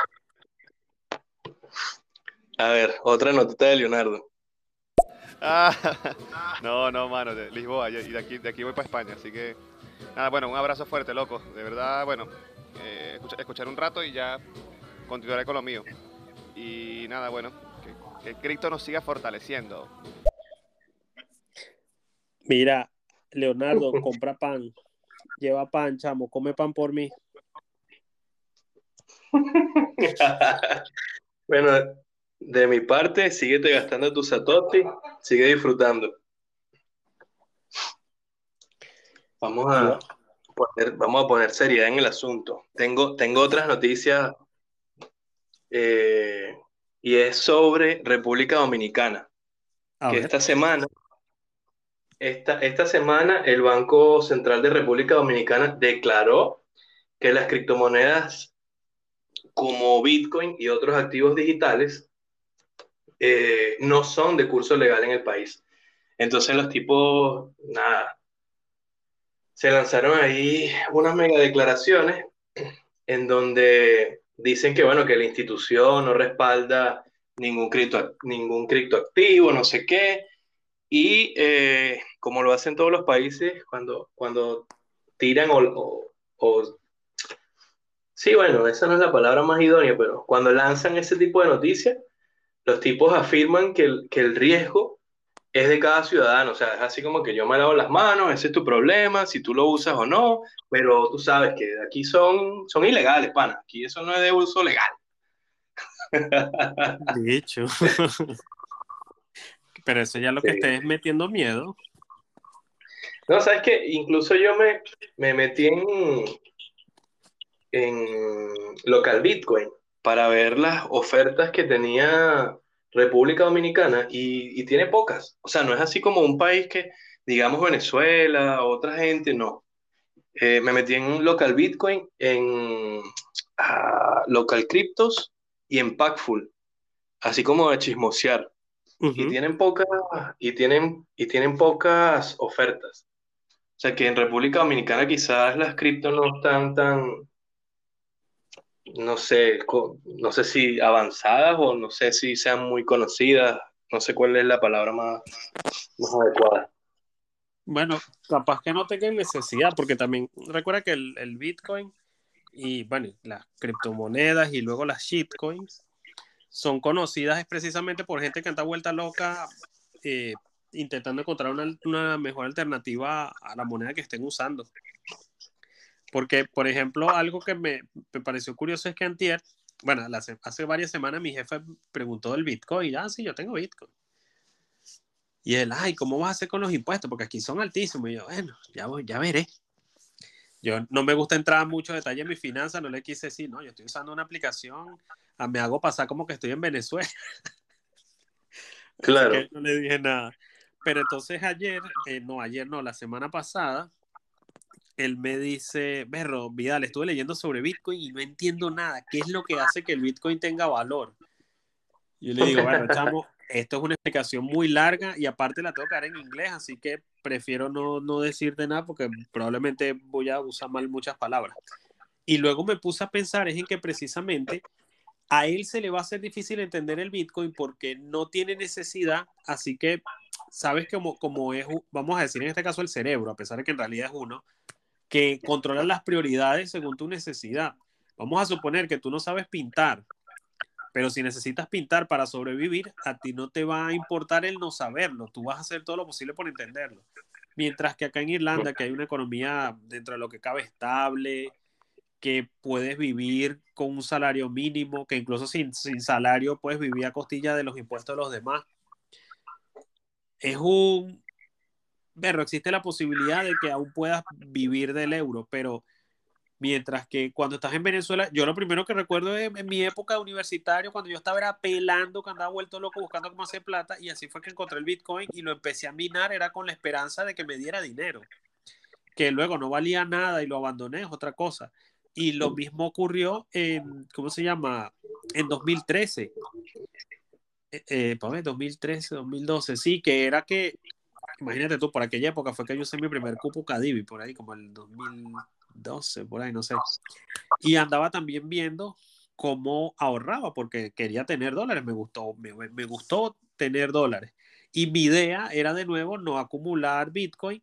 A ver, otra notita de Leonardo. Ah, no, no, mano, de Lisboa, y de aquí, de aquí voy para España, así que nada, bueno, un abrazo fuerte, loco, de verdad, bueno, eh, escuchar, un rato y ya continuaré con lo mío. Y nada, bueno, que, Cristo nos siga fortaleciendo. Mira, Leonardo, compra pan, lleva pan, chamo, come pan por mí. bueno, de mi parte, síguete gastando tu Satoshi, sigue disfrutando. Vamos a poner, vamos a poner seriedad en el asunto. Tengo, tengo otras noticias eh, y es sobre República Dominicana. que esta semana, esta, esta semana el Banco Central de República Dominicana declaró que las criptomonedas como Bitcoin y otros activos digitales eh, no son de curso legal en el país. Entonces los tipos, nada, se lanzaron ahí unas mega declaraciones en donde dicen que, bueno, que la institución no respalda ningún, cripto, ningún criptoactivo, no sé qué, y eh, como lo hacen todos los países, cuando, cuando tiran o, o, Sí, bueno, esa no es la palabra más idónea, pero cuando lanzan ese tipo de noticias, los tipos afirman que que el riesgo es de cada ciudadano, o sea, es así como que yo me lavo las manos, ese es tu problema, si tú lo usas o no, pero tú sabes que aquí son, son ilegales, pana, aquí eso no es de uso legal. De hecho. pero eso ya lo que estés metiendo miedo. No, sabes que incluso yo me, me metí en, en local Bitcoin para ver las ofertas que tenía República Dominicana y, tiene pocas. O sea, no es así como un país que, digamos, Venezuela, otra gente, no. Eh, me metí en local Bitcoin, en ah, local Cryptos y en Packful, así como de chismosear. Y tienen pocas, y tienen, y tienen pocas ofertas. O sea que en República Dominicana quizás las criptos no están tan, no sé, no sé si avanzadas o no sé si sean muy conocidas, no sé cuál es la palabra más, adecuada. Bueno, capaz que no tengan necesidad, porque también recuerda que el, Bitcoin y bueno, las criptomonedas y luego las shitcoins son conocidas precisamente por gente que anda vuelta loca eh, intentando encontrar una, una, mejor alternativa a la moneda que estén usando. Porque, por ejemplo, algo que me, pareció curioso es que antier, bueno, hace, varias semanas mi jefe preguntó del Bitcoin. Ah, sí, yo tengo Bitcoin. Y él, ay, ¿cómo vas a hacer con los impuestos? Porque aquí son altísimos. Y yo, bueno, ya, voy, ya veré. Yo no me gusta entrar en mucho detalle en mi finanzas, no le quise decir, no, yo estoy usando una aplicación, ah, me hago pasar como que estoy en Venezuela. Claro. no le dije nada. Pero entonces ayer, eh, no, ayer no, la semana pasada, él me dice, Berro, Vidal, estuve leyendo sobre Bitcoin y no entiendo nada. ¿Qué es lo que hace que el Bitcoin tenga valor? Yo le digo, bueno, chamo, esto es una explicación muy larga y aparte la tengo que dar en inglés, así que prefiero no, no decirte nada porque probablemente voy a usar mal muchas palabras. Y luego me puse a pensar es en que precisamente a él se le va a hacer difícil entender el Bitcoin porque no tiene necesidad, así que sabes como, como es, vamos a decir en este caso el cerebro, a pesar de que en realidad es uno, que controla las prioridades según tu necesidad. Vamos a suponer que tú no sabes pintar, pero si necesitas pintar para sobrevivir, a ti no te va a importar el no saberlo, tú vas a hacer todo lo posible por entenderlo. Mientras que acá en Irlanda, que hay una economía dentro de lo que cabe estable, que puedes vivir con un salario mínimo, que incluso sin, sin salario puedes vivir a costilla de los impuestos de los demás. Es un, pero existe la posibilidad de que aún puedas vivir del euro, pero mientras que cuando estás en Venezuela, yo lo primero que recuerdo en mi época universitaria, cuando yo estaba era pelando, que andaba vuelto loco buscando cómo hacer plata, y así fue que encontré el Bitcoin y lo empecé a minar, era con la esperanza de que me diera dinero, que luego no valía nada y lo abandoné, es otra cosa. Y lo mismo ocurrió en, ¿cómo se llama? En 2013. Eh, eh, 2013, 2012, sí, que era que imagínate tú, por aquella época fue que yo usé mi primer cupo Cadivi, por ahí como el 2012, por ahí, no sé. Y andaba también viendo cómo ahorraba, porque quería tener dólares, me gustó, me, me gustó tener dólares. Y mi idea era de nuevo no acumular Bitcoin,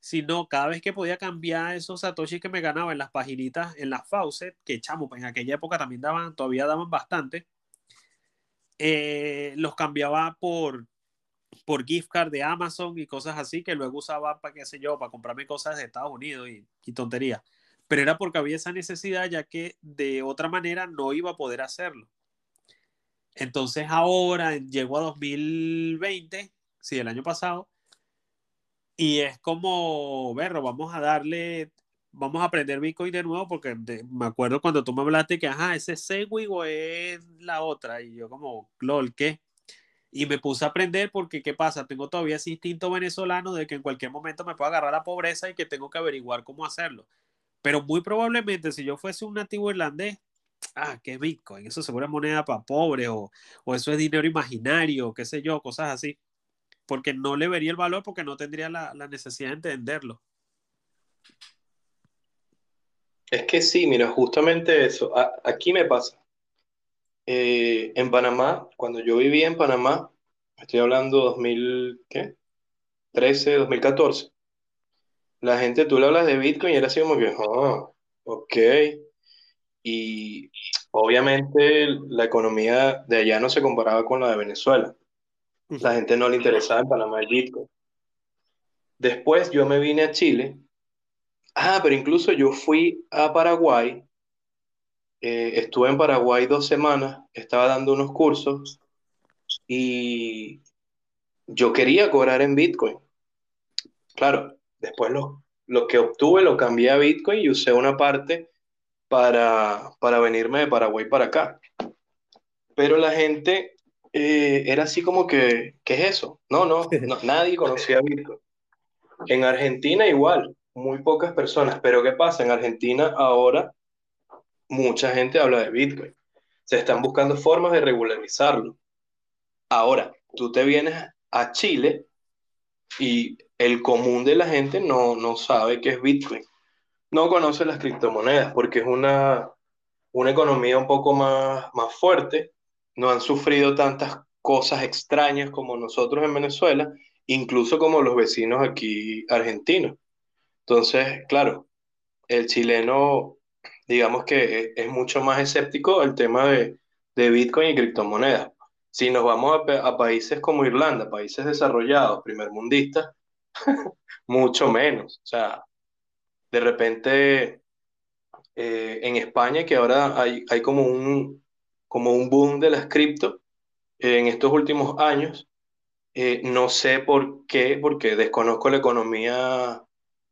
sino cada vez que podía cambiar esos satoshis que me ganaba en las paginitas, en las faucet, que chamo, pues en aquella época también daban, todavía daban bastante, eh, los cambiaba por, por gift card de Amazon y cosas así que luego usaba para qué sé yo, para comprarme cosas de Estados Unidos y, y tonterías. Pero era porque había esa necesidad ya que de otra manera no iba a poder hacerlo. Entonces ahora llego a 2020, sí, el año pasado, y es como, verlo, vamos a darle, vamos a aprender Bitcoin de nuevo, porque me acuerdo cuando tú me hablaste que, ajá, ese Segway es la otra, y yo como, lol, ¿qué? Y me puse a aprender porque, ¿qué pasa? Tengo todavía ese instinto venezolano de que en cualquier momento me puedo agarrar la pobreza y que tengo que averiguar cómo hacerlo. Pero muy probablemente si yo fuese un nativo irlandés, ah, ¿qué Bitcoin? Eso es moneda para pobres o, o eso es dinero imaginario, qué sé yo, cosas así. Porque no le vería el valor porque no tendría la, la necesidad de entenderlo. Es que sí, mira, justamente eso. aquí me pasa. Eh, en Panamá, cuando yo vivía en Panamá, estoy hablando 2013, 2014, la gente, tú le hablas de Bitcoin y era así como que, oh, ok. Y obviamente la economía de allá no se comparaba con la de Venezuela. La gente no le interesaba en Panamá el Bitcoin. Después yo me vine a Chile. Ah, pero incluso yo fui a Paraguay. Eh, estuve en Paraguay dos semanas, estaba dando unos cursos y yo quería cobrar en Bitcoin. Claro, Después lo, lo que obtuve lo cambié a Bitcoin y usé una parte para, para venirme de Paraguay para acá. Pero la gente eh, era así como que, ¿qué es eso? No, no, nadie conocía Bitcoin. En Argentina igual, muy pocas personas. Pero ¿qué pasa? En Argentina ahora mucha gente habla de Bitcoin. Se están buscando formas de regularizarlo. Ahora, tú te vienes a Chile y el común de la gente no, no sabe qué es Bitcoin. No conoce las criptomonedas porque es una, una economía un poco más, más fuerte. No han sufrido tantas cosas extrañas como nosotros en Venezuela, incluso como los vecinos aquí argentinos. Entonces, claro, el chileno, digamos que es, mucho más escéptico el tema de, de Bitcoin y criptomonedas. Si nos vamos a, a, países como Irlanda, países desarrollados, primermundistas, mucho menos. O sea, de repente eh, en España, que ahora hay, hay, como, un, como un boom de las cripto en estos últimos años, eh, no sé por qué, porque desconozco la economía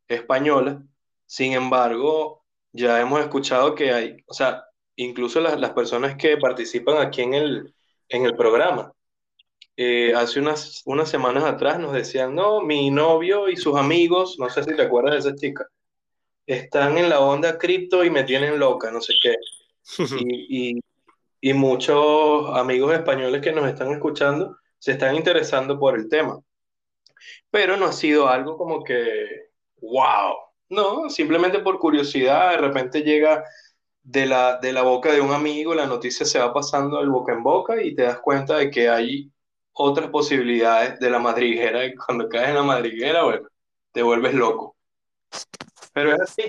española. Sin embargo, ya hemos escuchado que hay, o sea, incluso las, las personas que participan aquí en el, en el programa, eh, hace unas, unas semanas atrás nos decían, no, mi novio y sus amigos, no sé si te acuerdas de esa chica, están en la onda cripto y me tienen loca, no sé qué. Y, y, muchos amigos españoles que nos están escuchando se están interesando por el tema. Pero no ha sido algo como que, wow, no, simplemente por curiosidad, de repente llega de la, de la boca de un amigo, la noticia se va pasando de boca en boca y te das cuenta de que hay otras posibilidades de la madriguera y cuando caes en la madriguera, bueno, te vuelves loco. Pero es así,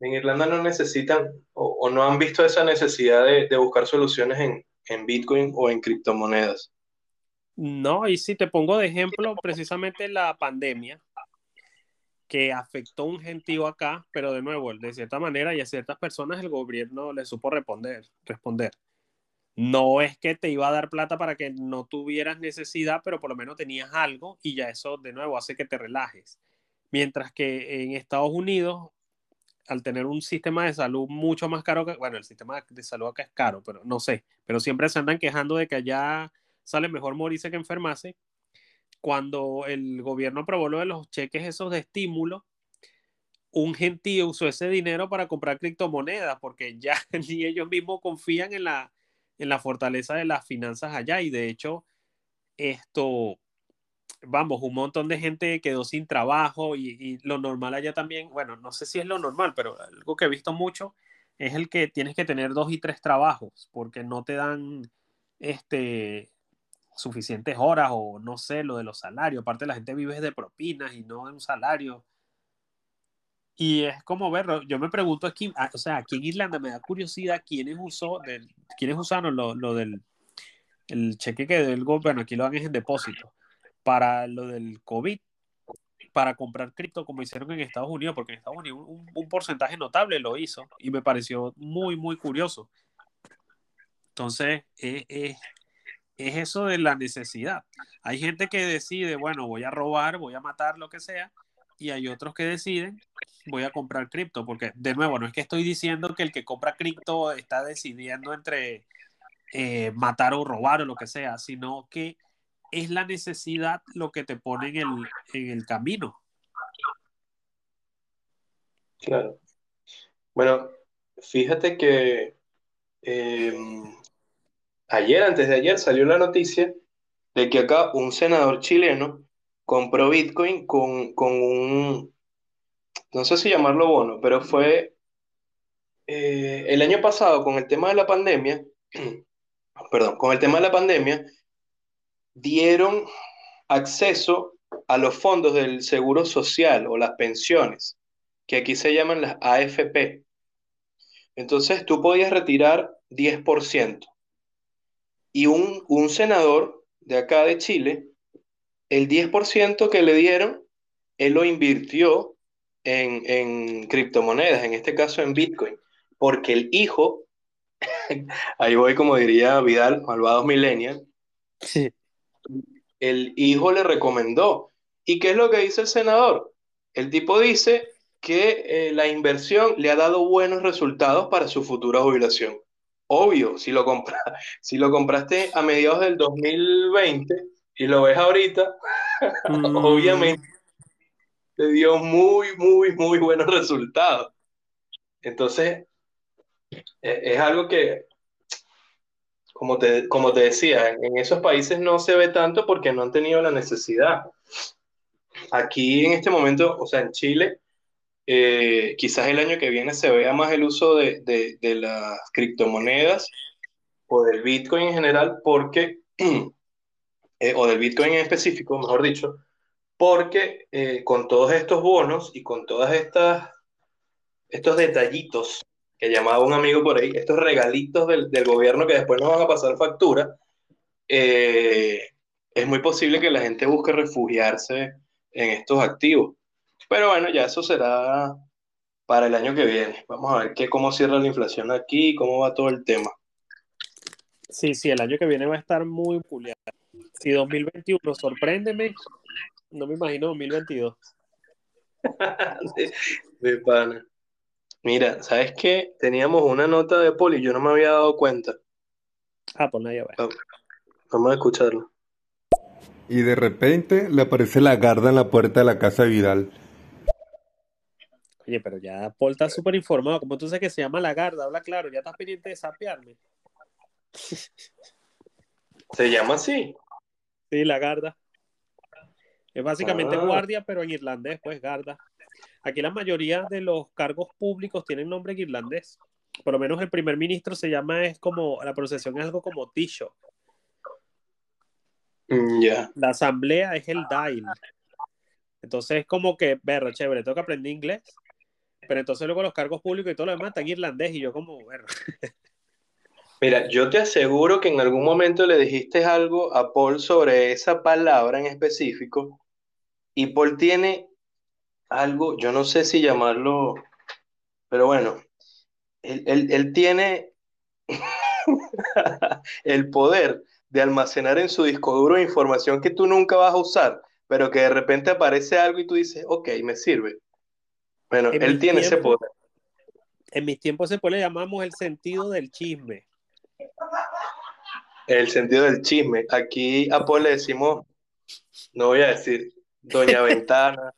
en Irlanda no necesitan o, no han visto esa necesidad de, de buscar soluciones en, en, Bitcoin o en criptomonedas. No, y si te pongo de ejemplo precisamente la pandemia que afectó un gentío acá, pero de nuevo, de cierta manera y a ciertas personas el gobierno le supo responder, responder no es que te iba a dar plata para que no tuvieras necesidad, pero por lo menos tenías algo y ya eso de nuevo hace que te relajes. Mientras que en Estados Unidos, al tener un sistema de salud mucho más caro, que, bueno, el sistema de salud acá es caro, pero no sé, pero siempre se andan quejando de que allá sale mejor morirse que enfermarse. Cuando el gobierno aprobó lo de los cheques esos de estímulo, un gentío usó ese dinero para comprar criptomonedas porque ya ni ellos mismos confían en la, en la fortaleza de las finanzas allá. Y de hecho esto, vamos, un montón de gente quedó sin trabajo y, lo normal allá también, bueno, no sé si es lo normal, pero algo que he visto mucho es el que tienes que tener dos y tres trabajos porque no te dan este suficientes horas o no sé, lo de los salarios, aparte la gente vive de propinas y no de un salario. Y es como verlo, yo me pregunto aquí, o sea, aquí en Irlanda me da curiosidad quiénes usó, del, quiénes usaron lo, lo, del el cheque que del bueno, aquí lo dan en depósito, para lo del COVID, para comprar cripto como hicieron en Estados Unidos, porque en Estados Unidos un, un porcentaje notable lo hizo y me pareció muy, muy curioso. Entonces, es, es eso de la necesidad. Hay gente que decide, bueno, voy a robar, voy a matar, lo que sea, y hay otros que deciden, voy a comprar cripto, porque de nuevo, no es que estoy diciendo que el que compra cripto está decidiendo entre eh, matar o robar o lo que sea, sino que es la necesidad lo que te pone en el, en el camino. Claro. Bueno, fíjate que em, ayer, antes de ayer, salió la noticia de que acá un senador chileno compró Bitcoin con, con un, no sé si llamarlo bono, pero fue eh, el año pasado con el tema de la pandemia, perdón, con el tema de la pandemia, dieron acceso a los fondos del seguro social o las pensiones, que aquí se llaman las AFP. Entonces tú podías retirar 10%. Y un, un senador de acá de Chile, el 10% que le dieron, él lo invirtió en, en criptomonedas, en este caso en Bitcoin, porque el hijo, ahí voy como diría Vidal, malvados millennial, sí el hijo le recomendó. ¿Y qué es lo que dice el senador? El tipo dice que eh, la inversión le ha dado buenos resultados para su futura jubilación. Obvio, si lo, si lo compraste a mediados del 2020 y lo ves ahorita, mm. obviamente te dio muy, muy, muy buenos resultados. Entonces, e, es algo que como te, como te decía, en esos países no se ve tanto porque no han tenido la necesidad. Aquí en este momento, o sea, en Chile, eh, quizás el año que viene se vea más el uso de, de, las criptomonedas o del Bitcoin en general, porque, eh, o del Bitcoin en específico, mejor dicho, porque eh, con todos estos bonos y con todas estas estos detallitos que llamaba un amigo por ahí, estos regalitos del, gobierno que después nos van a pasar factura, eh, es muy posible que la gente busque refugiarse en estos activos. Pero bueno, ya eso será para el año que viene. Vamos a ver qué, cómo cierra la inflación aquí, cómo va todo el tema. Sí, sí, el año que viene va a estar muy peculiar. Si 2021 sorpréndeme, no me imagino 2022. de, de pana. Mira, ¿sabes qué? Teníamos una nota de poli y yo no me había dado cuenta. Ah, pues nadie va. Vamos a escucharlo. Y de repente le aparece la garda en la puerta de la casa de Vidal. Oye, pero ya Paul está súper informado. Como tú sabes que se llama la garda, habla claro, ya estás pendiente de sapearme. ¿Se llama así? Sí, la garda. Es básicamente ah. guardia, pero en irlandés, pues garda. Aquí la mayoría de los cargos públicos tienen nombre en irlandés. Por lo menos el primer ministro se llama, es como, la pronunciación es algo como Tisho. Mm, ya. La asamblea es el Dail. Entonces es como que, berro, chévere, tengo que aprender inglés. Pero entonces luego los cargos públicos y todo lo demás están en irlandés y yo como, berro. Mira, yo te aseguro que en algún momento le dijiste algo a Paul sobre esa palabra en específico y Paul tiene algo, yo no sé si llamarlo, pero bueno, él, tiene el poder de almacenar en su disco duro información que tú nunca vas a usar, pero que de repente aparece algo y tú dices, ok, me sirve. Bueno, él tiene ese poder. En mis tiempos se le llamamos el sentido del chisme. El sentido del chisme. Aquí a Paul le decimos, no voy a decir, Doña Ventana.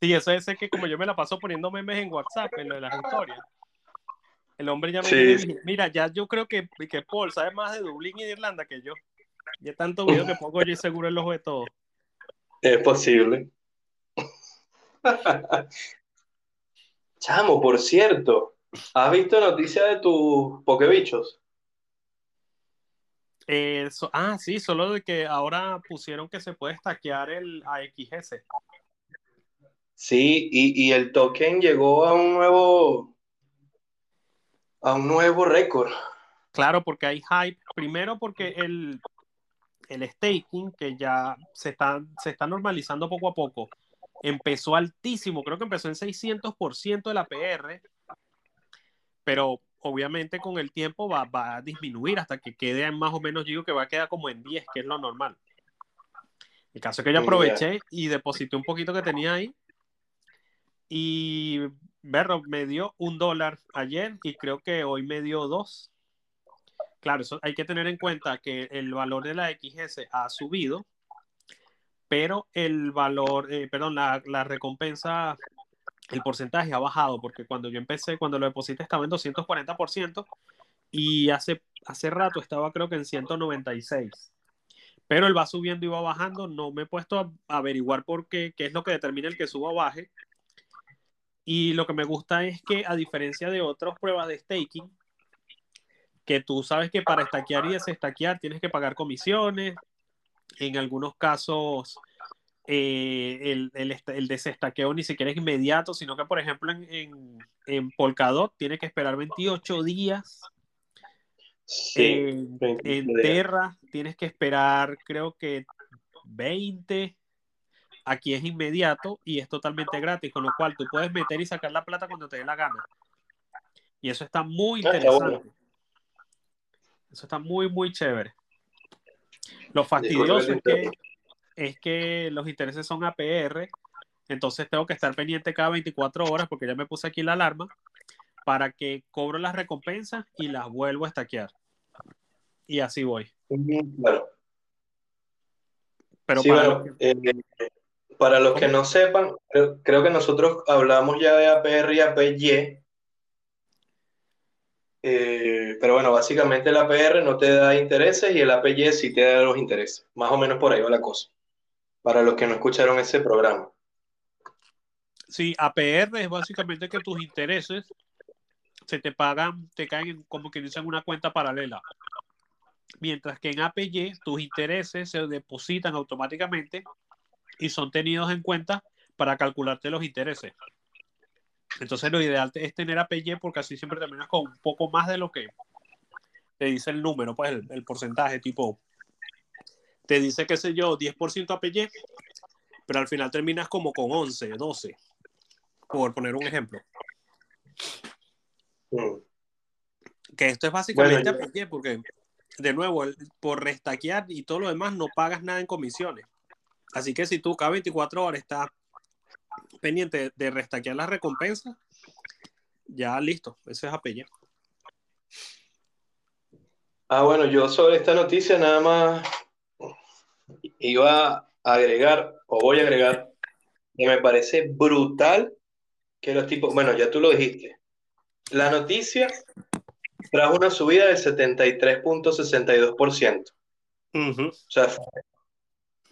Sí, eso es que como yo me la paso poniendo memes en WhatsApp, en lo de las historias. El hombre ya me dice, mira, ya yo creo que, que Paul sabe más de Dublín y de Irlanda que yo. Ya tanto video que pongo yo seguro el ojo de todo. Es posible. Chamo, por cierto, ¿has visto noticias de tus pokebichos? Eh, ah, sí, solo de que ahora pusieron que se puede stackear el AXS. Sí, y, y, el token llegó a un nuevo a un nuevo récord. Claro, porque hay hype. Primero porque el, el staking, que ya se está, se está normalizando poco a poco, empezó altísimo, creo que empezó en 600% de la PR, pero obviamente con el tiempo va, va, a disminuir hasta que quede más o menos, digo que va a quedar como en 10, que es lo normal. El caso es que yo aproveché y deposité un poquito que tenía ahí y Berro me dio un dólar ayer y creo que hoy me dio dos. Claro, eso hay que tener en cuenta que el valor de la XS ha subido, pero el valor, eh, perdón, la, la, recompensa, el porcentaje ha bajado, porque cuando yo empecé, cuando lo deposité estaba en 240% y hace, hace rato estaba creo que en 196. Pero él va subiendo y va bajando, no me he puesto a, averiguar por qué, qué es lo que determina el que suba o baje. Y lo que me gusta es que, a diferencia de otras pruebas de staking, que tú sabes que para estaquear y desestaquear tienes que pagar comisiones. En algunos casos, eh, el, el, el, desestaqueo ni siquiera es inmediato, sino que, por ejemplo, en, en, en Polkadot tienes que esperar 28 días. en, en Terra tienes que esperar, creo que 20. Aquí es inmediato y es totalmente gratis, con lo cual tú puedes meter y sacar la plata cuando te dé la gana. Y eso está muy interesante. Eso está muy, muy chévere. Lo fastidioso es que, es que los intereses son APR, entonces tengo que estar pendiente cada 24 horas porque ya me puse aquí la alarma para que cobro las recompensas y las vuelvo a estaquear. Y así voy. Claro. Pero sí, para, bueno, los que... eh, para, los que... no sepan, creo, creo, que nosotros hablamos ya de APR y APY eh, pero bueno, básicamente el APR no te da intereses y el APY sí te da los intereses. Más o menos por ahí va la cosa. Para los que no escucharon ese programa. Sí, APR es básicamente que tus intereses se te pagan, te caen como que dicen una cuenta paralela. Mientras que en APY tus intereses se depositan automáticamente y son tenidos en cuenta para calcularte los intereses. Entonces lo ideal es tener APY porque así siempre terminas con un poco más de lo que te dice el número, pues el, el porcentaje, tipo, te dice, qué sé yo, 10% APY, pero al final terminas como con 11, 12, por poner un ejemplo. Mm. Que esto es básicamente bueno, APY porque, de nuevo, el, por restaquear y todo lo demás no pagas nada en comisiones. Así que si tú cada 24 horas estás pendiente de restaquear las recompensas, ya listo, ese es apellido. Ah, bueno, yo sobre esta noticia nada más iba a agregar, o voy a agregar, que me parece brutal que los tipos, bueno, ya tú lo dijiste, la noticia trajo una subida del 73.62%. Uh -huh. O sea,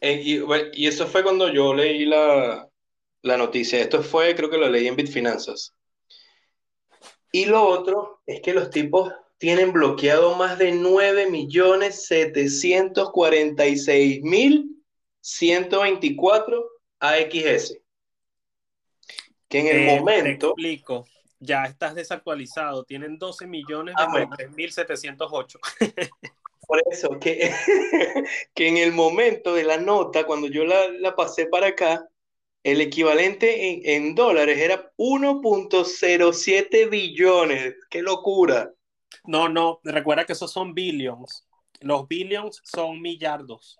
eh, y, y, eso fue cuando yo leí la, la noticia. Esto fue, creo que lo leí en Bitfinanzas. Y lo otro es que los tipos tienen bloqueado más de 9.746.124 AXS. Que en el eh, momento... Te explico. Ya estás desactualizado. Tienen 12 millones de ah, bueno. 3.708. Por eso, que, que en el momento de la nota, cuando yo la, la pasé para acá, el equivalente en, en dólares era 1.07 billones. ¡Qué locura! No, no, recuerda que esos son billions. Los billions son millardos.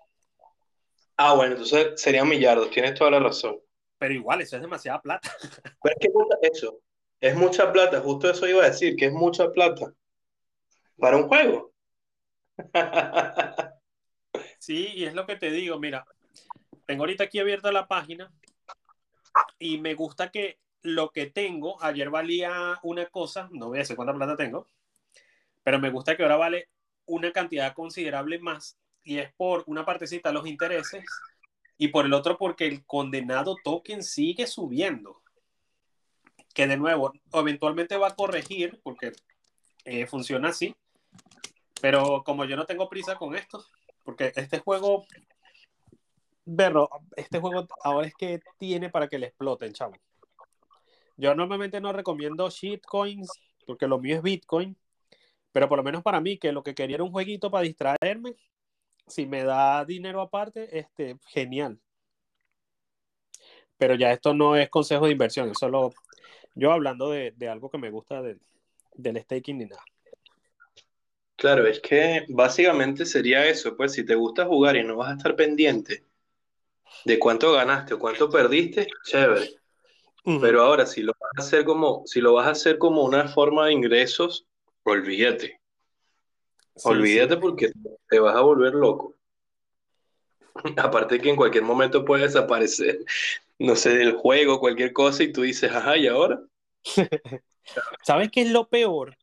Ah, bueno, entonces serían millardos, tienes toda la razón. Pero igual, eso es demasiada plata. Pero es que eso, es mucha plata, justo eso iba a decir, que es mucha plata. Para un juego. sí, y es lo que te digo, mira, tengo ahorita aquí abierta la página y me gusta que lo que tengo, ayer valía una cosa, no voy a decir cuánta plata tengo, pero me gusta que ahora vale una cantidad considerable más y es por una partecita los intereses y por el otro porque el condenado token sigue subiendo. Que de nuevo, eventualmente va a corregir porque eh, funciona así, pero como yo no tengo prisa con esto, porque este juego verlo, este juego ahora es que tiene para que le exploten, chavo. Yo normalmente no recomiendo shitcoins porque lo mío es Bitcoin, pero por lo menos para mí, que lo que quería era un jueguito para distraerme, si me da dinero aparte, este, genial. Pero ya esto no es consejo de inversión, es solo yo hablando de, algo que me gusta de, del staking ni nada. Claro, es que básicamente sería eso, pues si te gusta jugar y no vas a estar pendiente de cuánto ganaste o cuánto perdiste, chévere. Pero ahora si lo vas a hacer como, si lo vas a hacer como una forma de ingresos, olvídate. olvídate porque te vas a volver loco. Aparte que en cualquier momento puede desaparecer, no sé, del juego, cualquier cosa, y tú dices, ajá, ¿y ahora? ¿Sabes qué es lo peor?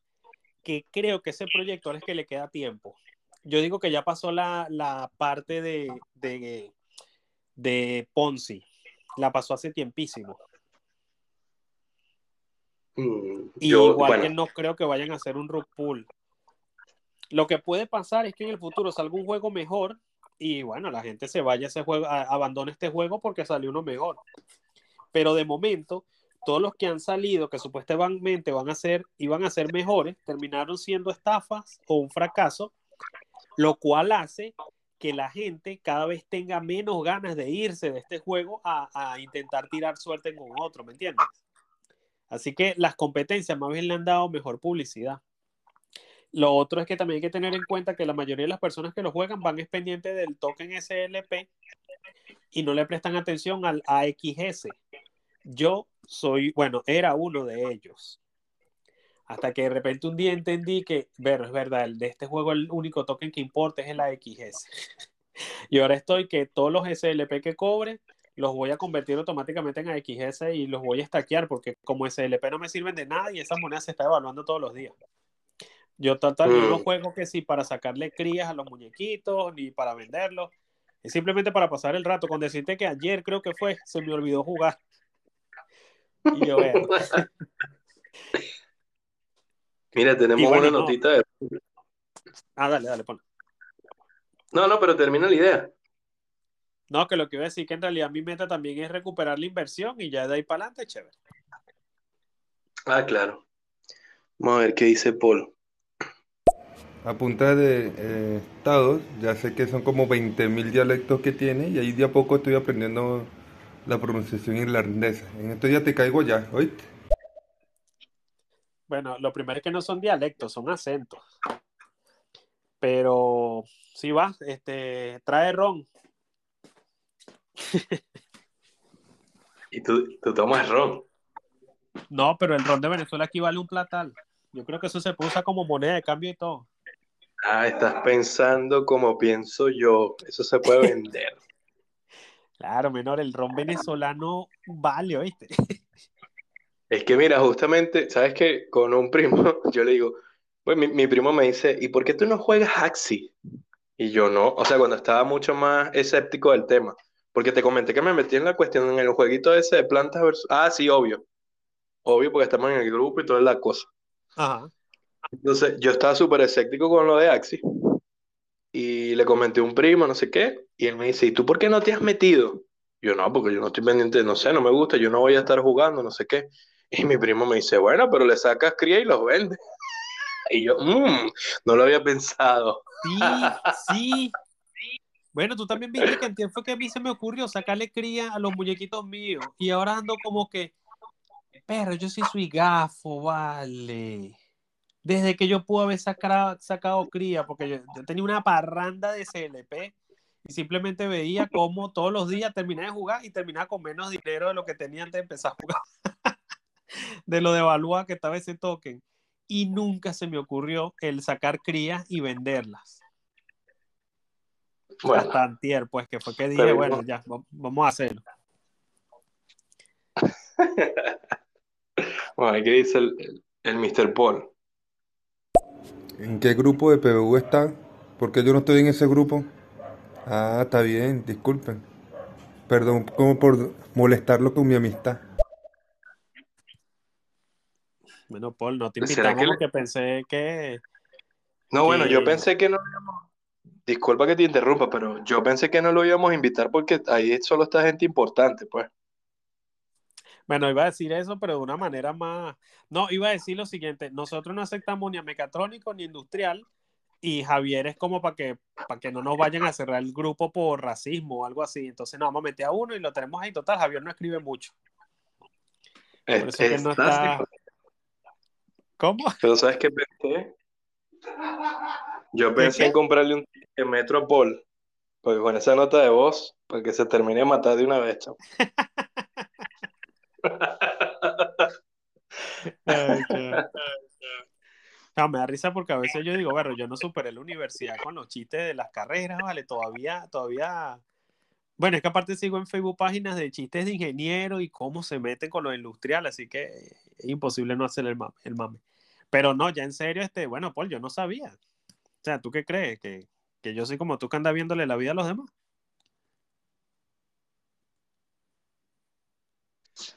Que creo que ese proyecto es que le queda tiempo. Yo digo que ya pasó la, parte de, de, de Ponzi. La pasó hace tiempísimo. Mm, igual que no creo que vayan a hacer un rug pull. Lo que puede pasar es que en el futuro salga un juego mejor y bueno, la gente se vaya a ese juego, abandone este juego porque salió uno mejor. Pero de momento, todos los que han salido, que supuestamente van a ser, iban a ser mejores, terminaron siendo estafas o un fracaso, lo cual hace que la gente cada vez tenga menos ganas de irse de este juego a, a intentar tirar suerte con otro, ¿me entiendes? Así que las competencias más bien le han dado mejor publicidad. Lo otro es que también hay que tener en cuenta que la mayoría de las personas que lo juegan van es del token SLP y no le prestan atención al AXS. Yo soy, bueno, era uno de ellos. Hasta que de repente un día entendí que, ver, es verdad, el de este juego el único token que importa es el AXS. y ahora estoy que todos los SLP que cobre los voy a convertir automáticamente en AXS y los voy a stackear porque como SLP no me sirven de nada y esa moneda se está evaluando todos los días. Yo no mm. juego que sí para sacarle crías a los muñequitos ni para venderlos. Es simplemente para pasar el rato. Con decirte que ayer creo que fue, se me olvidó jugar. Y yo veo. Mira, tenemos una notita de. Ah, dale, dale, pon. No, no, pero termina la idea. No, que lo que iba a decir que en realidad mi meta también es recuperar la inversión y ya de ahí para adelante, chévere. Ah, claro. Vamos a ver qué dice Paul a punta de eh, estados, ya sé que son como 20.000 dialectos que tiene y ahí de a poco estoy aprendiendo la pronunciación irlandesa. En esto ya te caigo ya, ¿oíste? Bueno, lo primero es que no son dialectos, son acentos. Pero si va, este, trae ron. ¿Y tú, tú tomas ron? No, pero el ron de Venezuela aquí vale un platal. Yo creo que eso se usa como moneda de cambio y todo. Ah, estás pensando como pienso yo. Eso se puede vender. claro, menor, el ron venezolano vale, ¿oíste? Es que mira, justamente, ¿sabes qué? Con un primo, yo le digo, pues mi, primo me dice, ¿y por qué tú no juegas Axi? Y yo no, o sea, cuando estaba mucho más escéptico del tema, porque te comenté que me metí en la cuestión, en el jueguito ese de plantas versus... Ah, sí, obvio. Obvio, porque estamos en el grupo y toda la cosa. Ajá. Entonces, yo estaba súper escéptico con lo de Axi y le comenté a un primo, no sé qué, y él me dice, ¿y tú por qué no te has metido? Yo no, porque yo no estoy pendiente, no sé, no me gusta, yo no voy a estar jugando, no sé qué. Y mi primo me dice, bueno, pero le sacas cría y los vende. Y yo, mmm, no lo había pensado. Sí, sí. Bueno, tú también viste que tiempo fue que a mí se me ocurrió sacarle cría a los muñequitos míos. Y ahora ando como que, pero yo sí soy gafo, vale desde que yo pude haber sacado, sacado cría, porque yo, tenía una parranda de CLP y simplemente veía cómo todos los días terminaba de jugar y terminaba con menos dinero de lo que tenía antes de empezar a jugar, de lo de evaluar que estaba ese token. Y nunca se me ocurrió el sacar crías y venderlas. Bueno, Hasta antier, pues, que fue que dije, bueno, ya, vamos a hacerlo. bueno, ¿qué dice el, el Mr. Paul? ¿En qué grupo de PBU está? Porque yo no estoy en ese grupo. Ah, está bien, disculpen. Perdón como por molestarlo con mi amistad. Bueno, Paul, no te invitamos porque pensé que... No, bueno, yo pensé que no Disculpa que te interrumpa, pero yo pensé que no lo íbamos a invitar porque ahí solo está gente importante, pues. Bueno, iba a decir eso, pero de una manera más. No, iba a decir lo siguiente: nosotros no aceptamos ni a mecatrónico ni industrial, y Javier es como para que, para que no nos vayan a cerrar el grupo por racismo o algo así. Entonces, no, vamos a meter a uno y lo tenemos ahí. Total, Javier no escribe mucho. Por eso que no está. ¿Cómo? Pero ¿sabes qué pensé? Yo pensé en comprarle un ticket Metropol, porque con esa nota de voz, para que se termine de matar de una vez. Ay, chao. No, me da risa porque a veces yo digo, bueno, yo no superé la universidad con los chistes de las carreras, ¿vale? Todavía, todavía. Bueno, es que aparte sigo en Facebook páginas de chistes de ingeniero y cómo se meten con lo industrial, así que es imposible no hacer el mame, el mame. Pero no, ya en serio, este, bueno, Paul, yo no sabía. O sea, ¿tú qué crees? ¿Que, que yo soy como tú que anda viéndole la vida a los demás?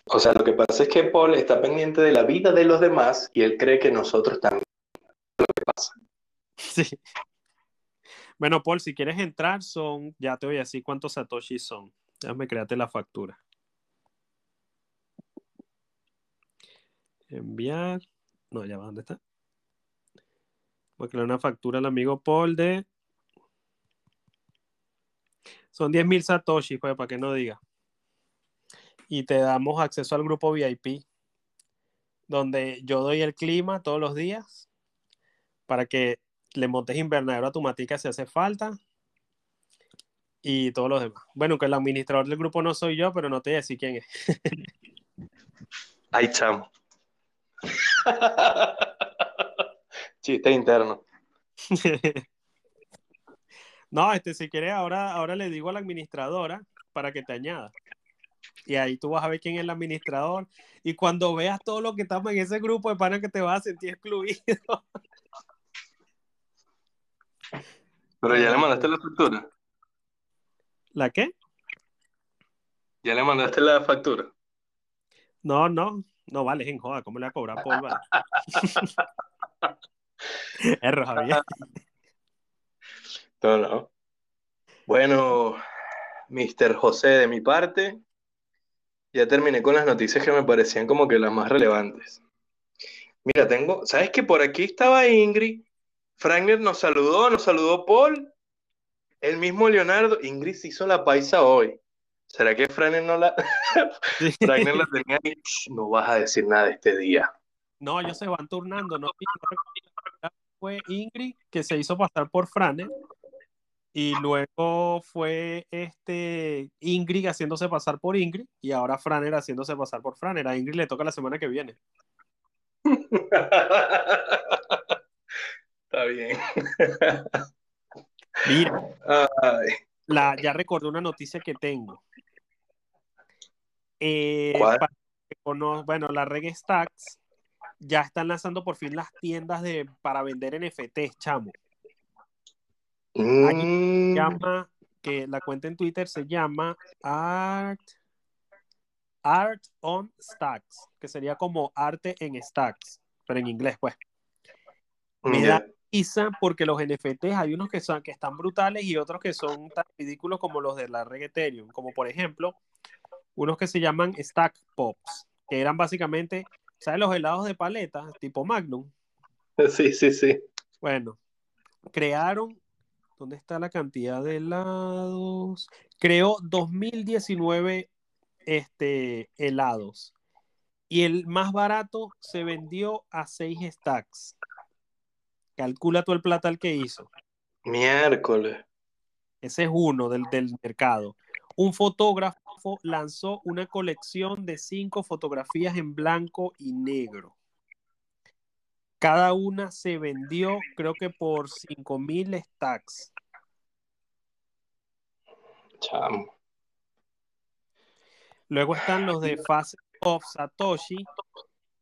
O sea, lo que pasa es que Paul está pendiente de la vida de los demás y él cree que nosotros también lo que pasa. Sí. Bueno, Paul, si quieres entrar, son, ya te voy a decir cuántos Satoshi son. Déjame crearte la factura. Enviar. No, ya va, ¿dónde está? Voy a crear una factura al amigo Paul de. Son 10.000 Satoshi, pues, para que no diga. Y te damos acceso al grupo VIP, donde yo doy el clima todos los días para que le montes invernadero a tu matica si hace falta y todos los demás. Bueno, que el administrador del grupo no soy yo, pero no te voy a decir quién es. Ay, chamo. Chiste interno. no, este, si quieres, ahora, ahora le digo a la administradora para que te añada. Y ahí tú vas a ver quién es el administrador. Y cuando veas todo lo que estamos en ese grupo de pana que te vas a sentir excluido. Pero ya le mandaste la factura. ¿La qué? Ya le mandaste la factura. No, no, no vale, en joda, ¿cómo le va a cobrar por vale? Erro, Javier. No, no. Bueno, Mr. José, de mi parte, ya terminé con las noticias que me parecían como que las más relevantes. Mira, tengo, ¿sabes que por aquí estaba Ingrid? Frankner nos saludó, nos saludó Paul, el mismo Leonardo. Ingrid se hizo la paisa hoy. ¿Será que Frankner no la, Frankner la tenía ahí? No vas a decir nada este día. No, ellos se van turnando, ¿no? Fue Ingrid que se hizo pasar por Franer y luego fue este Ingrid haciéndose pasar por Ingrid y ahora Franer haciéndose pasar por Franer. A Ingrid le toca la semana que viene. Está bien. Mira, Ay, la, ya recordé una noticia que tengo. Eh, bueno, la Reggae Stacks ya están lanzando por fin las tiendas de, para vender NFTs, chamo. mm, llama, que la cuenta en Twitter se llama Art, Art on Stacks, que sería como arte en stacks, pero en inglés, pues. Me da risa porque los NFTs hay unos que, son, que están brutales y otros que son tan ridículos como los de la red Ethereum, como por ejemplo, unos que se llaman Stack Pops, que eran básicamente, ¿sabes? Los helados de paleta, tipo Magnum. Sí, sí, sí. Bueno, crearon, ¿dónde está la cantidad de helados? Creó 2019 este, helados y el más barato se vendió a 6 stacks. Calcula tú el platal que hizo. Miércoles. Ese es uno del, del mercado. Un fotógrafo lanzó una colección de cinco fotografías en blanco y negro. Cada una se vendió, creo que por 5000 stacks. Chamo. Luego están los de Face of Satoshi,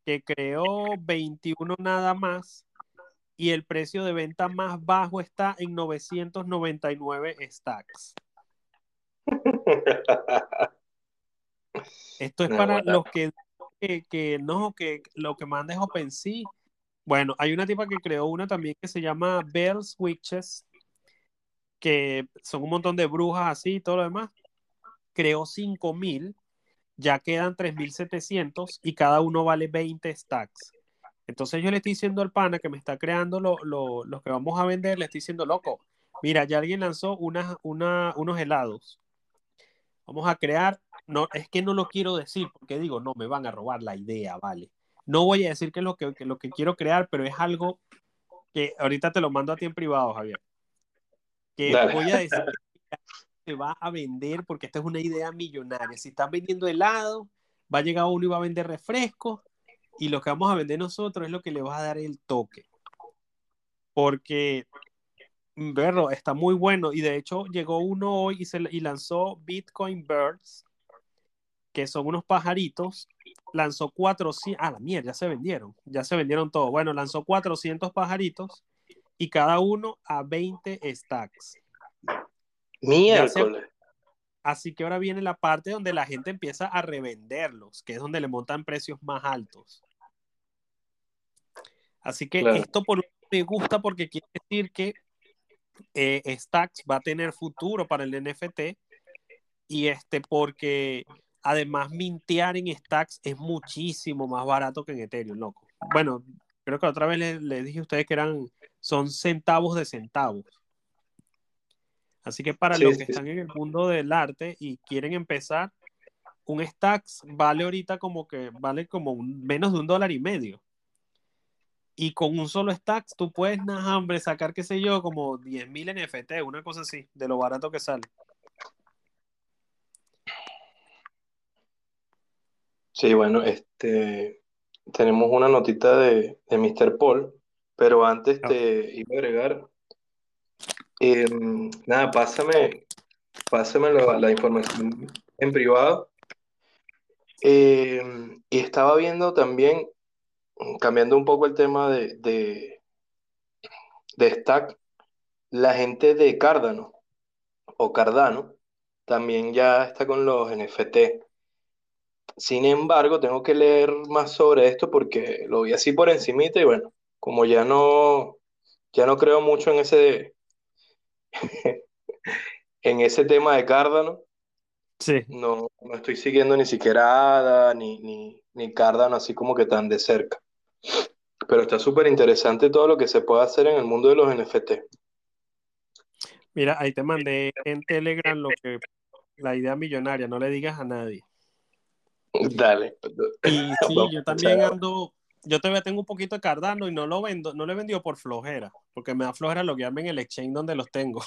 que creó 21 nada más. Y el precio de venta más bajo está en 999 stacks. Esto es No, para los que, que, que no, que lo que manda es OpenSea. Bueno, hay una tipa que creó una también que se llama Bells Witches, que son un montón de brujas así y todo lo demás. Creó 5000, ya quedan 3700 y cada uno vale 20 stacks. Entonces yo le estoy diciendo al pana que me está creando lo, lo- los que vamos a vender, le estoy diciendo, loco, mira, ya alguien lanzó unas- una, unos helados. Vamos a crear, no, es que no lo quiero decir porque digo, no, me van a robar la idea, vale. No voy a decir que es lo que, lo que quiero crear, pero es algo que ahorita te lo mando a ti en privado, Javier. Que voy a decir que se va a vender porque esta es una idea millonaria. Si están vendiendo helado, va a llegar uno y va a vender refrescos y lo que vamos a vender nosotros es lo que le va a dar el toque. Porque, verlo, está muy bueno y de hecho llegó uno hoy y, se, y lanzó Bitcoin Birds, que son unos pajaritos. Lanzó 400, ah, la mierda, ya se vendieron, ya se vendieron todos. Bueno, lanzó 400 pajaritos y cada uno a 20 stacks. Miércoles. Así que ahora viene la parte donde la gente empieza a revenderlos, que es donde le montan precios más altos. Así que esto por me gusta porque quiere decir que eh, Stacks va a tener futuro para el NFT y este porque además mintear en Stacks es muchísimo más barato que en Ethereum, loco. Bueno, creo que otra vez les dije a ustedes que eran son centavos de centavos. Así que para los que están en el mundo del arte y quieren empezar, un Stacks vale ahorita como que vale como menos de un dólar y medio. Y con un solo Stacks tú puedes, nada, hombre, sacar, qué sé yo, como 10.000 NFT, una cosa así, de lo barato que sale. Sí, bueno, este tenemos una notita de, de Mr. Paul, pero antes ah. te iba a agregar Em, nada, pásame, pásame la, información en privado. Em, y estaba viendo también, cambiando un poco el tema de, de, Stack, la gente de Cardano o Cardano también ya está con los NFT. Sin embargo, tengo que leer más sobre esto porque lo vi así por encimita y bueno, como ya no, ya no creo mucho en ese, en ese tema de Cardano, sí. no, no estoy siguiendo ni siquiera ADA ni, ni, ni Cardano así como que tan de cerca. Pero está súper interesante todo lo que se puede hacer en el mundo de los NFT. Mira, ahí te mandé en Telegram lo que la idea millonaria, no le digas a nadie. Dale. Y sí, yo también ando, yo todavía tengo un poquito de Cardano y no lo vendo, no lo he vendido por flojera, porque me da flojera loguearme en el exchange donde los tengo.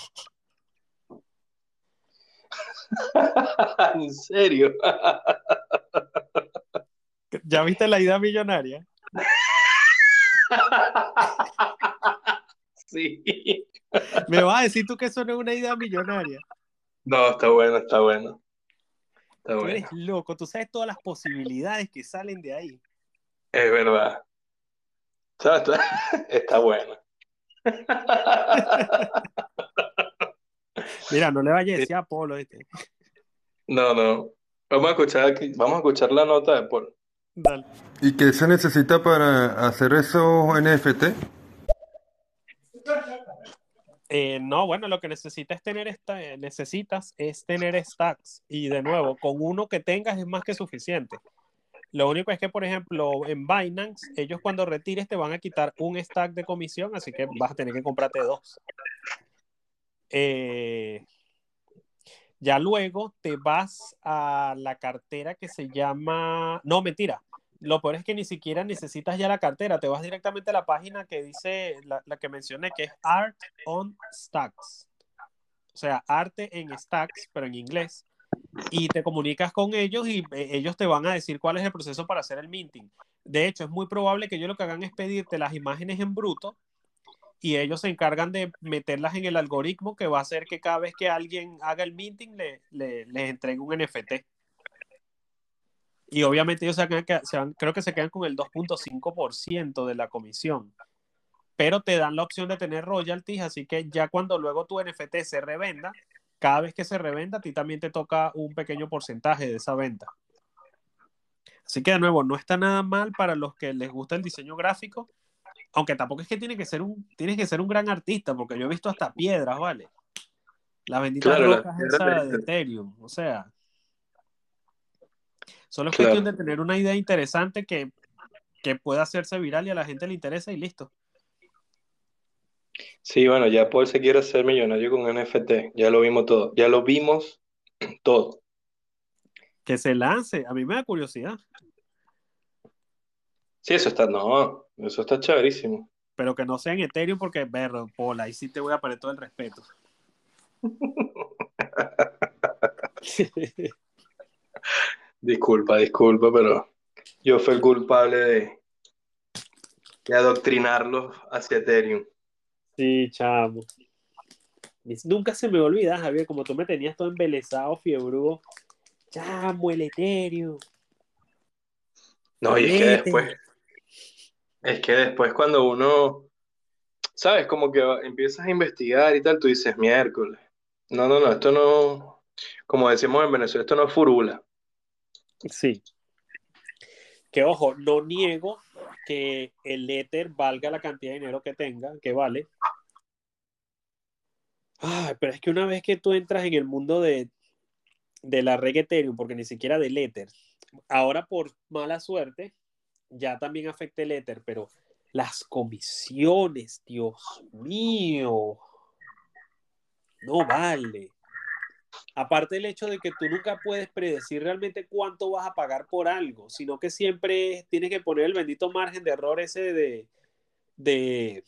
¿En serio? ¿Ya viste la idea millonaria? Sí. ¿Me vas a decir tú que eso no es una idea millonaria? No, está bueno, está bueno. Está tú eres loco, tú sabes todas las posibilidades que salen de ahí. Es verdad. Está, bueno. Mira, no le vayas a decir a Polo este. No, no. Vamos a escuchar vamos a escuchar la nota de Polo. Dale. ¿Y qué se necesita para hacer esos NFT? Eh, no, bueno, lo que necesitas tener esta, necesitas es tener stacks y de nuevo, con uno que tengas es más que suficiente. Lo único es que, por ejemplo, en Binance, ellos cuando retires te van a quitar un stack de comisión, así que vas a tener que comprarte dos. Eh, ya luego te vas a la cartera que se llama... No, mentira. Lo peor es que ni siquiera necesitas ya la cartera. Te vas directamente a la página que dice, la, la que mencioné, que es Art on Stacks. O sea, arte en stacks, pero en inglés y te comunicas con ellos y eh, ellos te van a decir cuál es el proceso para hacer el minting. De hecho, es muy probable que ellos lo que hagan es pedirte las imágenes en bruto y ellos se encargan de meterlas en el algoritmo que va a hacer que cada vez que alguien haga el minting le, le, les entregue un NFT. Y obviamente ellos se creo que se quedan con el 2.5% de la comisión. Pero te dan la opción de tener royalties, así que ya cuando luego tu NFT se revenda, cada vez que se revenda, a ti también te toca un pequeño porcentaje de esa venta. Así que de nuevo, no está nada mal para los que les gusta el diseño gráfico, aunque tampoco es que tiene que ser un, tienes que ser un gran artista, porque yo he visto hasta piedras, ¿vale? La bendita claro, de Ethereum, o sea. Solo es cuestión de tener una idea interesante que, que pueda hacerse viral y a la gente le interesa y listo. Sí, bueno, ya Paul se quiere hacer millonario con NFT, ya lo vimos todo, ya lo vimos todo. Que se lance, a mí me da curiosidad. Sí, eso está, no, eso está chéverísimo. Pero que no sea en Ethereum porque, berro, Pola, ahí sí te voy a poner todo el respeto. disculpa, disculpa, pero yo fui el culpable de, de adoctrinarlos hacia Ethereum. Sí, chamo. Nunca se me olvida, Javier, como tú me tenías todo embelesado, fiebrudo. Chamo, el Ethereum. No, y es que después, es que después cuando uno, sabes, como que empiezas a investigar y tal, tú dices, miércoles. No, no, no, esto no, como decimos en Venezuela, esto no es furula. Sí. Que ojo, no niego que el Ether valga la cantidad de dinero que tenga, que vale. Ay, pero es que una vez que tú entras en el mundo de, la red Ethereum, porque ni siquiera del Ether, ahora por mala suerte, ya también afecta el Ether, pero las comisiones, Dios mío, no vale. Aparte del hecho de que tú nunca puedes predecir realmente cuánto vas a pagar por algo, sino que siempre tienes que poner el bendito margen de error ese de, de,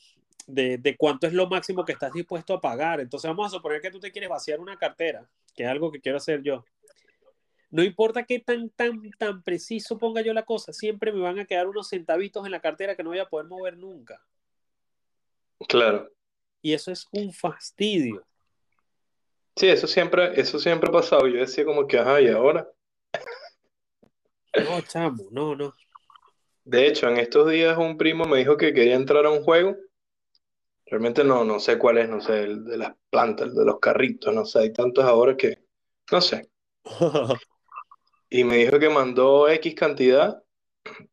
de, de, cuánto es lo máximo que estás dispuesto a pagar. Entonces vamos a suponer que tú te quieres vaciar una cartera, que es algo que quiero hacer yo. No importa qué tan, tan, tan preciso ponga yo la cosa, siempre me van a quedar unos centavitos en la cartera que no voy a poder mover nunca. Claro. Y eso es un fastidio. Sí, eso siempre, eso siempre ha pasado. Yo decía como que, ajá, ¿y ahora? No, chamo, no, no. De hecho, en estos días un primo me dijo que quería entrar a un juego. Realmente no, no sé cuál es, no sé, el de las plantas, el de los carritos, no sé, hay tantos ahora que, no sé. y me dijo que mandó X cantidad,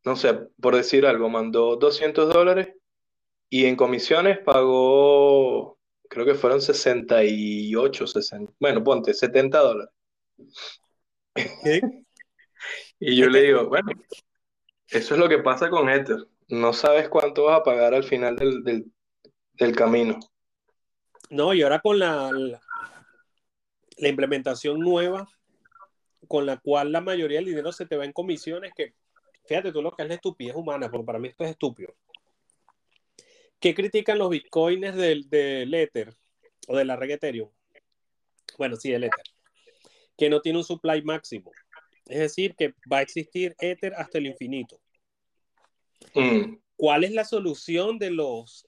no sé, por decir algo, mandó 200 dólares y en comisiones pagó, creo que fueron 68, 60, bueno, ponte, 70 dólares. y yo le digo, bueno, eso es lo que pasa con Ether. No sabes cuánto vas a pagar al final del, del, del camino. No, y ahora con la, la, la implementación nueva con la cual la mayoría del dinero se te va en comisiones, que fíjate tú lo que es la estupidez humana, porque para mí esto es estúpido. ¿Qué critican los bitcoins del, del Ether o de la red Ethereum? Bueno, sí, del Ether. Que no tiene un supply máximo. Es decir, que va a existir Ether hasta el infinito. Mm. ¿Cuál es la solución de los,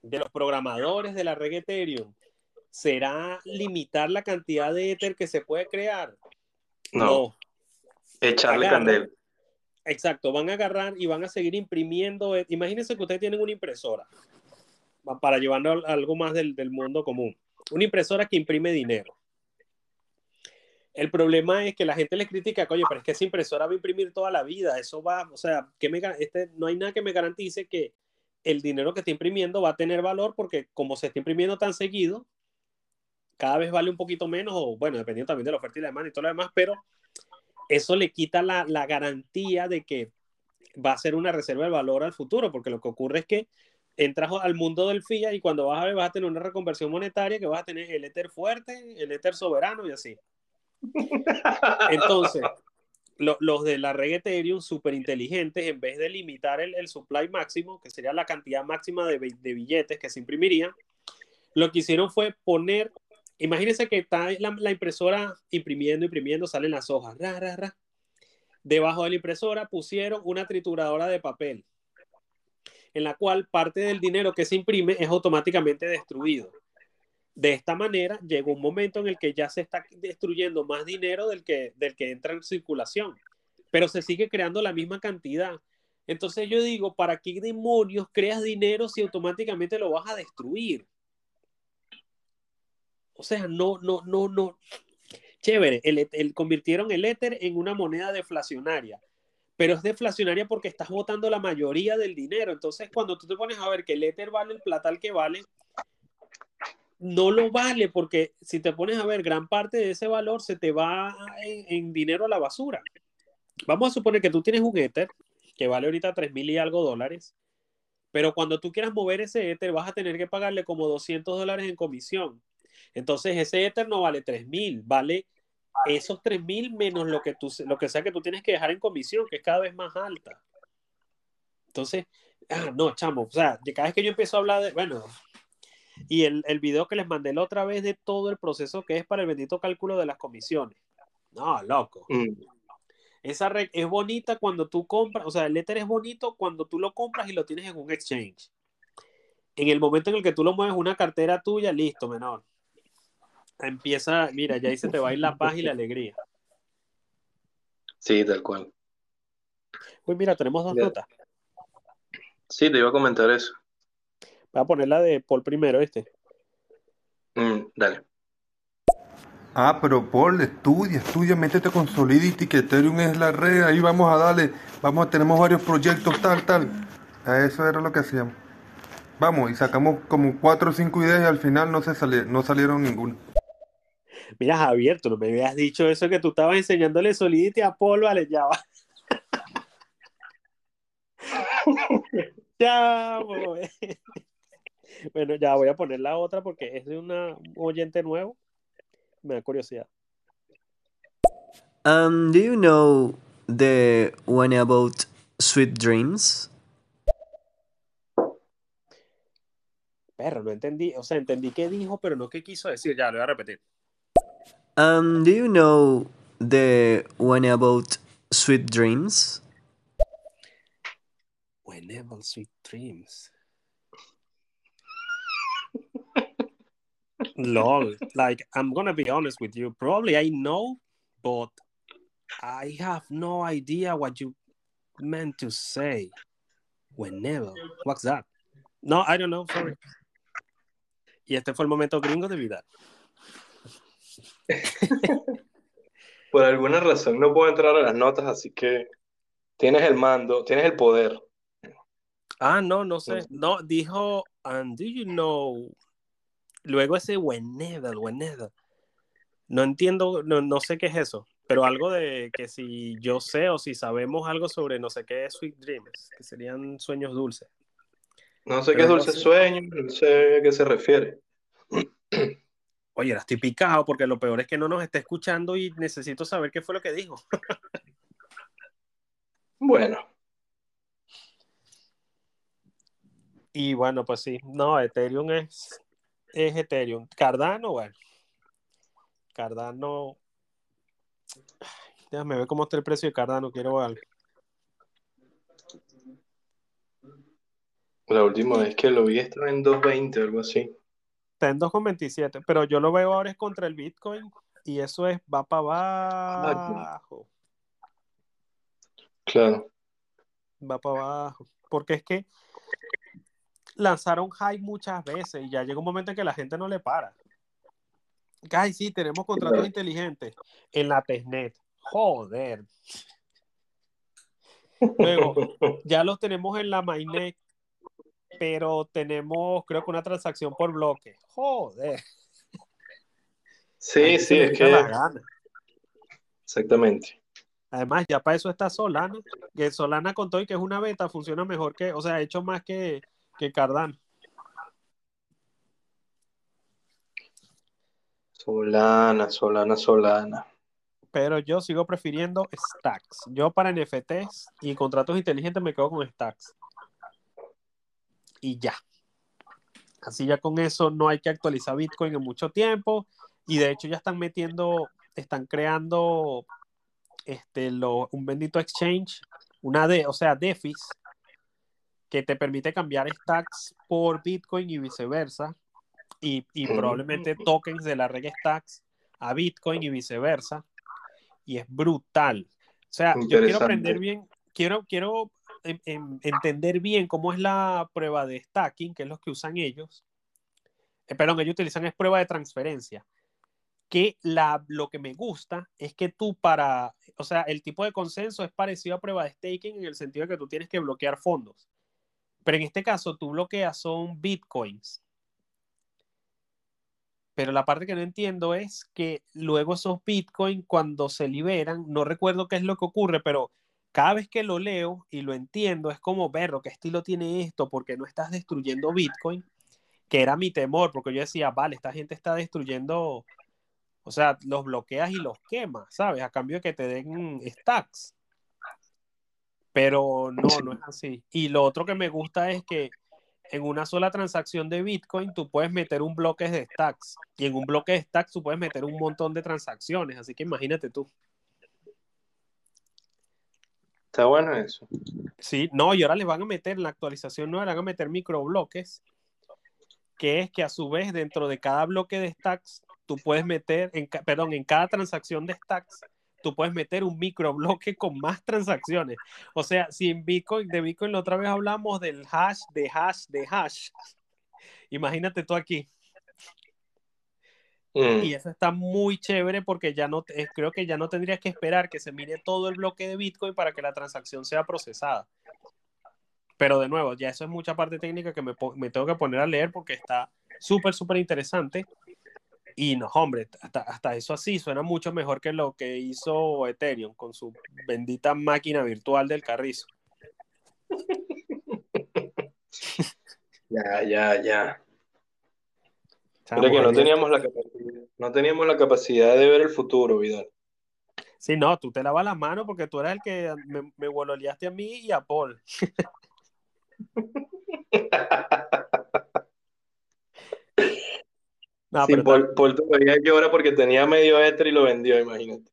de los programadores de la red Ethereum? ¿Será limitar la cantidad de Ether que se puede crear? No. no. Echarle Agarran. candela. Exacto, van a agarrar y van a seguir imprimiendo. Imagínense que ustedes tienen una impresora para llevarlo a algo más del, del mundo común. Una impresora que imprime dinero. El problema es que la gente les critica, oye, pero es que esa impresora va a imprimir toda la vida, eso va, o sea, que me, este, no hay nada que me garantice que el dinero que está imprimiendo va a tener valor porque como se está imprimiendo tan seguido, cada vez vale un poquito menos, o bueno, dependiendo también de la oferta y la demanda y todo lo demás, pero eso le quita la, la garantía de que va a ser una reserva de valor al futuro, porque lo que ocurre es que entras al mundo del fiat y cuando vas a ver vas a tener una reconversión monetaria que vas a tener el Ether fuerte, el Ether soberano y así. Entonces, lo, los de la red Ethereum súper inteligentes, en vez de limitar el, el, supply máximo, que sería la cantidad máxima de, de, billetes que se imprimirían, lo que hicieron fue poner, imagínense que está la, impresora imprimiendo, imprimiendo, salen las hojas, ra, ra, ra. Debajo de la impresora pusieron una trituradora de papel, en la cual parte del dinero que se imprime es automáticamente destruido. De esta manera, llegó un momento en el que ya se está destruyendo más dinero del que, del que entra en circulación, pero se sigue creando la misma cantidad. Entonces yo digo, ¿para qué demonios creas dinero si automáticamente lo vas a destruir? O sea, no, no, no, no. Chévere, el, el, convirtieron el Ether en una moneda deflacionaria, pero es deflacionaria porque estás botando la mayoría del dinero. Entonces, cuando tú te pones a ver que el Ether vale el platal que vale, no lo vale porque si te pones a ver, gran parte de ese valor se te va en, dinero a la basura. Vamos a suponer que tú tienes un Ether que vale ahorita 3 mil y algo dólares, pero cuando tú quieras mover ese Ether vas a tener que pagarle como 200 dólares en comisión. Entonces ese Ether no vale 3 mil, vale esos 3 mil menos lo que, tú, lo que sea que tú tienes que dejar en comisión, que es cada vez más alta. Entonces, ah, no, chamo, o sea, cada vez que yo empiezo a hablar de, bueno, y el, el video que les mandé la otra vez de todo el proceso que es para el bendito cálculo de las comisiones. No, loco. Mm. Esa red es bonita cuando tú compras, o sea, el Ether es bonito cuando tú lo compras y lo tienes en un exchange. En el momento en el que tú lo mueves una cartera tuya, listo, menor. Empieza, mira, ya ahí se te va a ir la paz y la alegría. Sí, tal cual. Pues mira, tenemos dos Ya. notas. Sí, te iba a comentar eso. Voy a poner la de Paul primero. Mm, dale. Ah, pero Paul, estudia, estudia, métete con Solidity, que Ethereum es la red, ahí vamos a darle, vamos, tenemos varios proyectos, tal, tal. A eso era lo que hacíamos. Vamos, y sacamos como cuatro o cinco ideas y al final no, se sali- no salieron ninguna. Mira, Javier, tú no me habías dicho eso que tú estabas enseñándole Solidity a Paul, vale, ya va. ya. Bueno, ya voy a poner la otra porque es de una, un oyente nuevo. Me da curiosidad. Um, do you know the one about sweet dreams? Perro, no entendí. O sea, entendí qué dijo, pero no qué quiso decir. Ya, lo voy a repetir. Um, do you know the one about sweet dreams? Whenever sweet dreams. Lol. Like, I'm gonna be honest with you. Probably I know, but I have no idea what you meant to say. Whenever. What's that? No, I don't know. Sorry. Y este fue el momento gringo de vida. Por alguna razón no puedo entrar a las notas, así que tienes el mando, tienes el poder. Ah, no, no sé. No, dijo, and do you know? Luego ese whenever, whenever. No entiendo, no, no sé qué es eso, pero algo de que si yo sé o si sabemos algo sobre no sé qué es Sweet Dreams, que serían sueños dulces. No sé qué es no dulce sé. sueño, no sé a qué se refiere. Oye, ahora estoy picado porque lo peor es que no nos está escuchando y necesito saber qué fue lo que dijo. Bueno, Y bueno, pues sí, no, Ethereum es, es Ethereum. Cardano, bueno. Cardano. Déjame ver cómo está el precio de Cardano, quiero algo. la última vez que lo vi estaba en 2.20 o algo así. Está en 2,27, pero yo lo veo ahora es contra el Bitcoin y eso es, va para abajo, Claro. va para abajo. Porque es que lanzaron hype muchas veces y ya llega un momento en que la gente no le para. Ay, sí, tenemos contratos inteligentes en la testnet. Joder. Luego, ya los tenemos en la mainnet, pero tenemos, creo que una transacción por bloque. Joder. Sí, sí, es que exactamente. Además, ya para eso está Solana. Que Solana con todo y que es una beta, funciona mejor que, o sea, ha hecho más que, que Cardano. Solana, Solana, Solana. Pero yo sigo prefiriendo Stacks. Yo para NFTs y contratos inteligentes me quedo con Stacks. Y ya. Así ya con eso no hay que actualizar Bitcoin en mucho tiempo. Y de hecho ya están metiendo, están creando este, lo, un bendito exchange, una de, o sea, DeFis, que te permite cambiar stacks por Bitcoin y viceversa. Y, y probablemente tokens de la red stacks a Bitcoin y viceversa. Y es brutal. O sea, yo quiero aprender bien, quiero, quiero entender bien cómo es la prueba de stacking, que es lo que usan ellos. Eh, perdón, ellos utilizan es prueba de transferencia. Que la, lo que me gusta es que tú para, o sea, el tipo de consenso es parecido a prueba de staking en el sentido de que tú tienes que bloquear fondos. Pero en este caso tú bloqueas son bitcoins. Pero la parte que no entiendo es que luego esos bitcoins cuando se liberan, no recuerdo qué es lo que ocurre, pero cada vez que lo leo y lo entiendo, es como, verlo, ¿qué estilo tiene esto? Porque no estás destruyendo bitcoin, que era mi temor, porque yo decía, vale, esta gente está destruyendo, o sea, los bloqueas y los quemas, ¿sabes? A cambio de que te den stacks. Pero no, no es así. Y lo otro que me gusta es que en una sola transacción de Bitcoin tú puedes meter un bloque de stacks y en un bloque de stacks tú puedes meter un montón de transacciones, así que imagínate tú. Está bueno eso. Sí, no, y ahora les van a meter en la actualización, no, le van a meter microbloques, que es que a su vez dentro de cada bloque de stacks tú puedes meter, en, perdón, en cada transacción de stacks tú puedes meter un microbloque con más transacciones. O sea, si en Bitcoin, de Bitcoin la otra vez hablamos del hash, de hash, de hash. Imagínate tú aquí. Mm. Y eso está muy chévere porque ya no, eh, creo que ya no tendrías que esperar que se mire todo el bloque de Bitcoin para que la transacción sea procesada. Pero de nuevo, ya eso es mucha parte técnica que me, me tengo que poner a leer porque está súper, súper interesante. Y no, hombre, hasta, hasta eso así suena mucho mejor que lo que hizo Ethereum con su bendita máquina virtual del carrizo. Ya, ya, ya. Chamo, Mira que no teníamos la capacidad, no teníamos la capacidad de ver el futuro, Vidal. Sí, no, tú te lavas las manos porque tú eras el que me, me a mí y a Paul. No, Sí, pero Paul, Paul todavía llora porque tenía medio Ether y lo vendió, imagínate.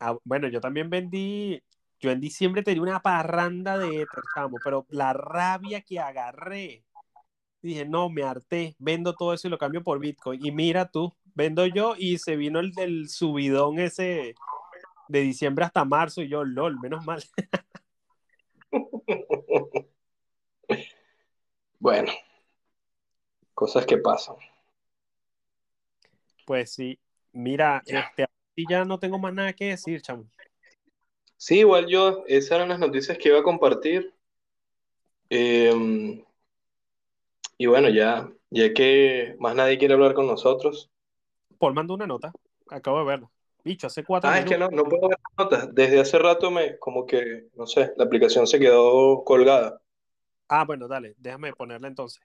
Ah, bueno, yo también vendí, yo en diciembre tenía una parranda de chamo, pero la rabia que agarré, dije, no, me harté, vendo todo eso y lo cambio por Bitcoin. Y mira tú, vendo yo y se vino el del subidón ese de diciembre hasta marzo y yo, lol, menos mal. Bueno, cosas que pasan. Pues sí, mira, Ya. este, y ya no tengo más nada que decir, chamo. Sí, igual yo, esas eran las noticias que iba a compartir. Eh, y bueno, ya, ya que más nadie quiere hablar con nosotros. Paul mandó una nota, acabo de verla. Bicho, hace cuatro Ah, es que no, no puedo ver notas. Desde hace rato me, como que, no sé, la aplicación se quedó colgada. Ah, bueno, dale, déjame ponerla entonces.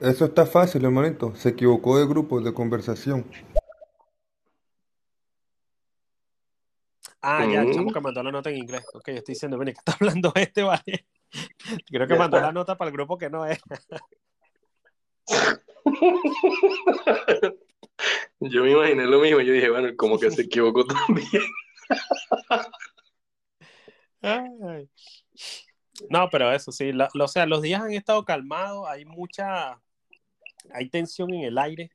Eso está fácil, hermanito. Se equivocó de grupo de conversación. Ah, ya, el Mm. chamo que mandó la nota en inglés. Ok, yo estoy diciendo, ven, ¿qué está hablando este, vale? Creo que mandó la nota para el grupo que no es. Yo me imaginé lo mismo. Yo dije, bueno, como que se equivocó también. Ay. No, pero eso sí, la- o sea, los días han estado calmados, hay mucha, hay tensión en el aire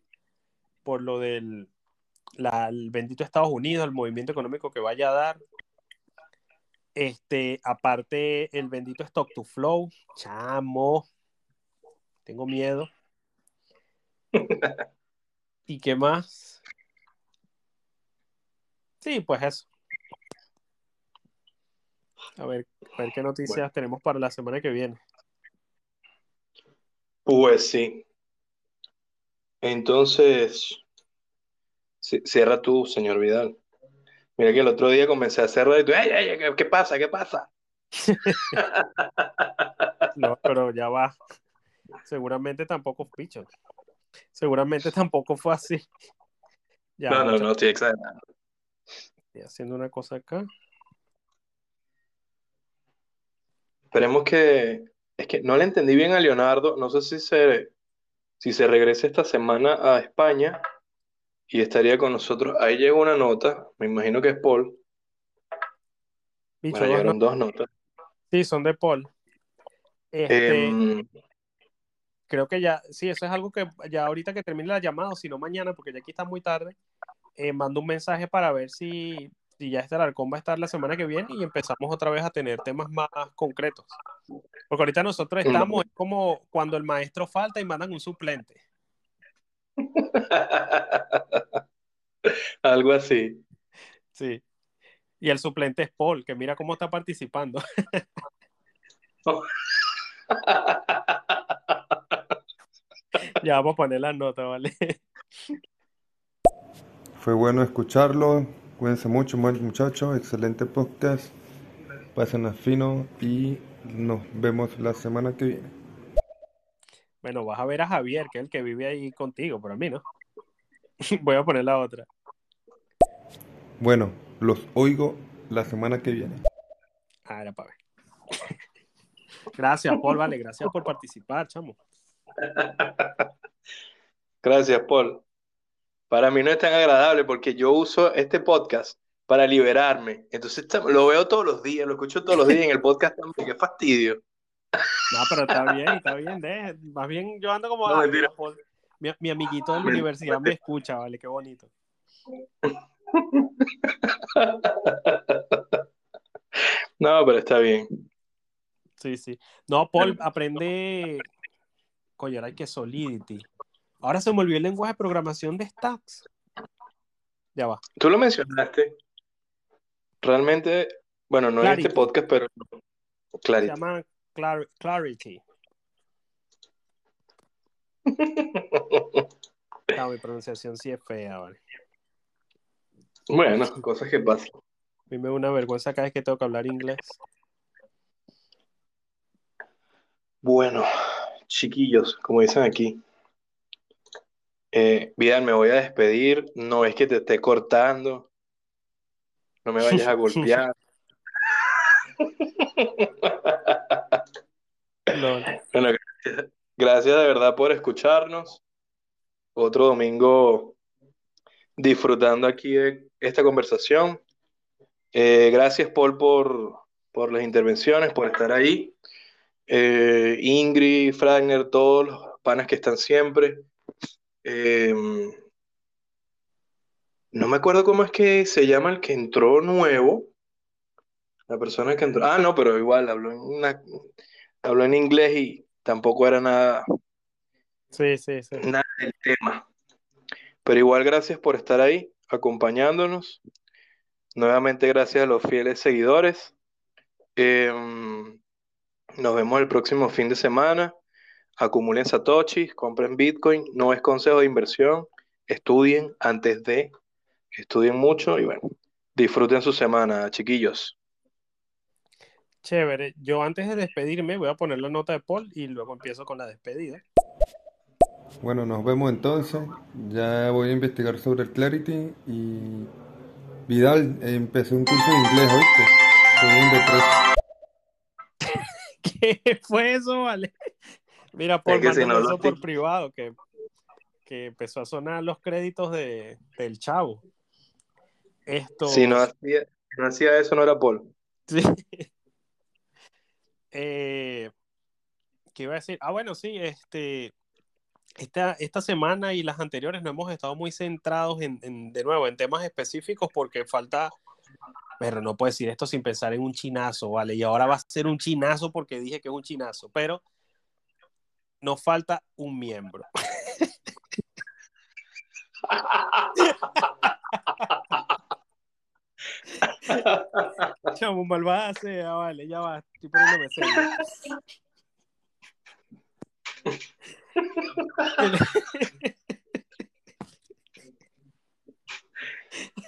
por lo del la- el bendito Estados Unidos, el movimiento económico que vaya a dar. Este, aparte, el bendito Stock to Flow, chamo, tengo miedo. ¿Y qué más? Sí, pues eso. A ver, a ver qué noticias Bueno. tenemos para la semana que viene. Pues sí. Entonces, ci- cierra tú, señor Vidal. Mira que el otro día comencé a cerrar y tú, ¡ay, ay, ay! ¿qué- ¿Qué pasa? ¿Qué pasa? No, pero ya va. Seguramente tampoco, picho. Seguramente tampoco fue así. Ya No, va, no, no, estoy exagerando. estoy haciendo una cosa acá. Esperemos que. Es que no le entendí bien a Leonardo. No sé si se, si se regresa esta semana a España y estaría con nosotros. Ahí llegó una nota, me imagino que es Paul. Bicho, Bueno, llegaron dos notas. no- sí, son de Paul. Este, Em, creo que ya, sí, eso es algo que ya ahorita que termine la llamada, o si no mañana, porque ya aquí está muy tarde, eh, mando un mensaje para ver si, si ya este Alarcón va a estar la semana que viene y empezamos otra vez a tener temas más concretos. Porque ahorita nosotros estamos, es como cuando el maestro falta y mandan un suplente. Algo así. Sí. Y el suplente es Paul, que mira cómo está participando. ya vamos a poner la nota, ¿vale? Fue bueno escucharlo. Cuídense mucho, muchachos. Excelente podcast. Pasen fino y nos vemos la semana que viene. Bueno, vas a ver a Javier, que es el que vive ahí contigo, pero a mí no. Voy a poner la otra. Bueno, los oigo la semana que viene. Ah, era para ver. Gracias, Paul, vale, gracias por participar, chamo. Gracias, Paul. Para mí no es tan agradable porque yo uso este podcast para liberarme. Entonces lo veo todos los días, lo escucho todos los días en el podcast también. Qué fastidio. No, pero está bien, está bien. Más bien yo ando como... No, mi, mi amiguito de la universidad me escucha, vale, qué bonito. No, pero está bien. Sí, sí. No, Paul, aprende. Coño, ahora hay que Solidity. Ahora se me olvidó el lenguaje de programación de Stacks. Ya va. Tú lo mencionaste. Realmente, bueno, no en Clarity. este podcast, pero Se Clarity. llama Clar- Clarity. No, mi pronunciación sí es fea, vale. Bueno, cosas que pasan. A mí me da una vergüenza cada vez que tengo que hablar inglés. Bueno, chiquillos, como dicen aquí. Eh, Vidal, me voy a despedir. No es que te esté cortando. No me vayas a golpear. Bueno, gracias, gracias de verdad por escucharnos. Otro domingo disfrutando aquí de esta conversación. Eh, gracias, Paul, por, por las intervenciones, por estar ahí. Eh, Ingrid, Fragner, todos los panas que están siempre. Eh, no me acuerdo cómo es que se llama el que entró nuevo. La persona que entró. Ah, no, pero igual habló en una, habló en inglés y tampoco era nada, Sí, sí, sí. nada del tema. Pero igual gracias por estar ahí, acompañándonos. Nuevamente gracias a los fieles seguidores. Em, nos vemos el próximo fin de semana. Acumulen satoshis, compren Bitcoin. No es consejo de inversión. Estudien antes de, estudien mucho y bueno, disfruten su semana, chiquillos. Chévere. Yo antes de despedirme voy a poner la nota de Paul y luego empiezo con la despedida. Bueno, nos vemos entonces. Ya voy a investigar sobre el Clarity y Vidal, empecé un curso de inglés, ¿oíste? Estoy en B3. ¿Qué fue eso, vale? Mira, Paul, Es que si mándame no eso por privado, que, que empezó a sonar los créditos de, del chavo. Esto. Si no hacía, si no hacía eso, no era Paul. Sí. Eh, ¿qué iba a decir? Ah, bueno, sí, este, esta, esta semana y las anteriores no hemos estado muy centrados en, en, de nuevo, en temas específicos porque falta, pero no puedo decir esto sin pensar en un chinazo, ¿vale? Y ahora va a ser un chinazo porque dije que es un chinazo, pero nos falta un miembro. Chamo, malvada sea, vale, ya va, estoy poniéndome serio.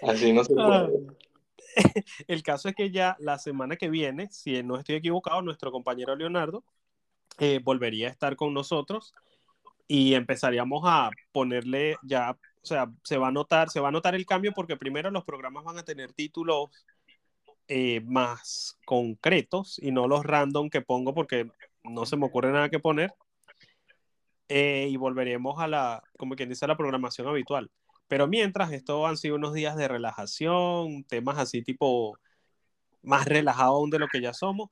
Así no se Ah. puede. El caso es que ya la semana que viene, si no estoy equivocado, nuestro compañero Leonardo eh, volvería a estar con nosotros y empezaríamos a ponerle ya, o sea, se va a notar, se va a notar el cambio porque primero los programas van a tener títulos eh, más concretos y no los random que pongo porque no se me ocurre nada que poner. Eh, y volveremos a la, como quien dice, a la programación habitual. Pero mientras, esto han sido unos días de relajación, temas así tipo más relajado aún de lo que ya somos.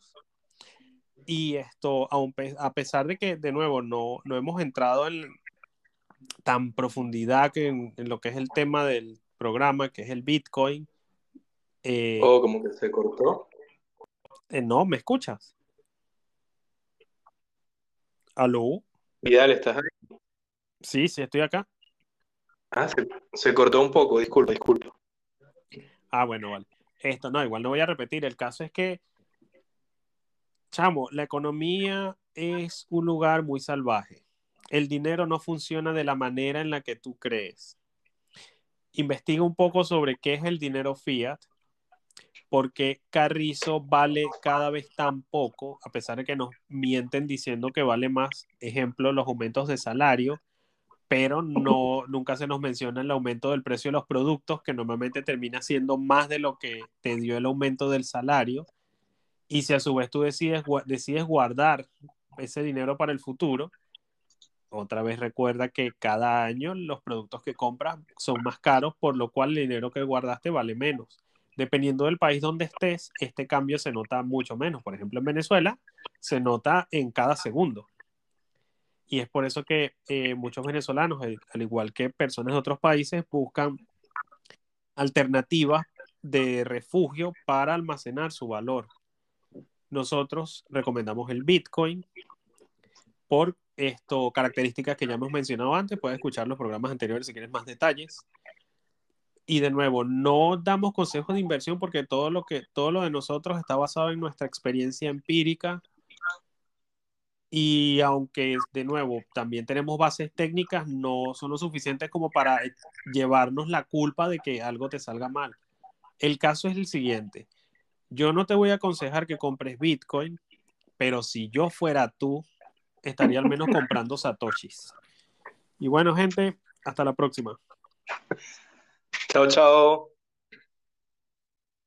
Y esto, aun pe- a pesar de que, de nuevo, no, no hemos entrado en tan profundidad que en, en lo que es el tema del programa, que es el Bitcoin. Eh, Oh, como que se cortó. eh, no, ¿me escuchas? ¿Aló? Vidal, ¿estás ahí? Sí, sí, estoy acá. Ah, se, se cortó un poco, disculpa, disculpa. Ah, bueno, vale. Esto no, igual no voy a repetir. El caso es que, chamo, la economía es un lugar muy salvaje. El dinero no funciona de la manera en la que tú crees. Investiga un poco sobre qué es el dinero fiat, porque Carrizo vale cada vez tan poco, a pesar de que nos mienten diciendo que vale más. Ejemplo, los aumentos de salario, pero no, nunca se nos menciona el aumento del precio de los productos, que normalmente termina siendo más de lo que te dio el aumento del salario. Y si a su vez tú decides, decides guardar ese dinero para el futuro, otra vez recuerda que cada año los productos que compras son más caros, por lo cual el dinero que guardaste vale menos. Dependiendo del país donde estés, este cambio se nota mucho menos. Por ejemplo, en Venezuela se nota en cada segundo. Y es por eso que eh, muchos venezolanos, al igual que personas de otros países, buscan alternativas de refugio para almacenar su valor. Nosotros recomendamos el Bitcoin por esto, características que ya hemos mencionado antes. Puedes escuchar los programas anteriores si quieres más detalles. Y de nuevo, no damos consejos de inversión porque todo lo que todo lo de nosotros está basado en nuestra experiencia empírica. Y aunque de nuevo también tenemos bases técnicas, no son lo suficientes como para llevarnos la culpa de que algo te salga mal. El caso es el siguiente. Yo no te voy a aconsejar que compres Bitcoin, pero si yo fuera tú, estaría al menos comprando satoshis. Y bueno, gente, hasta la próxima. ciao, ciao.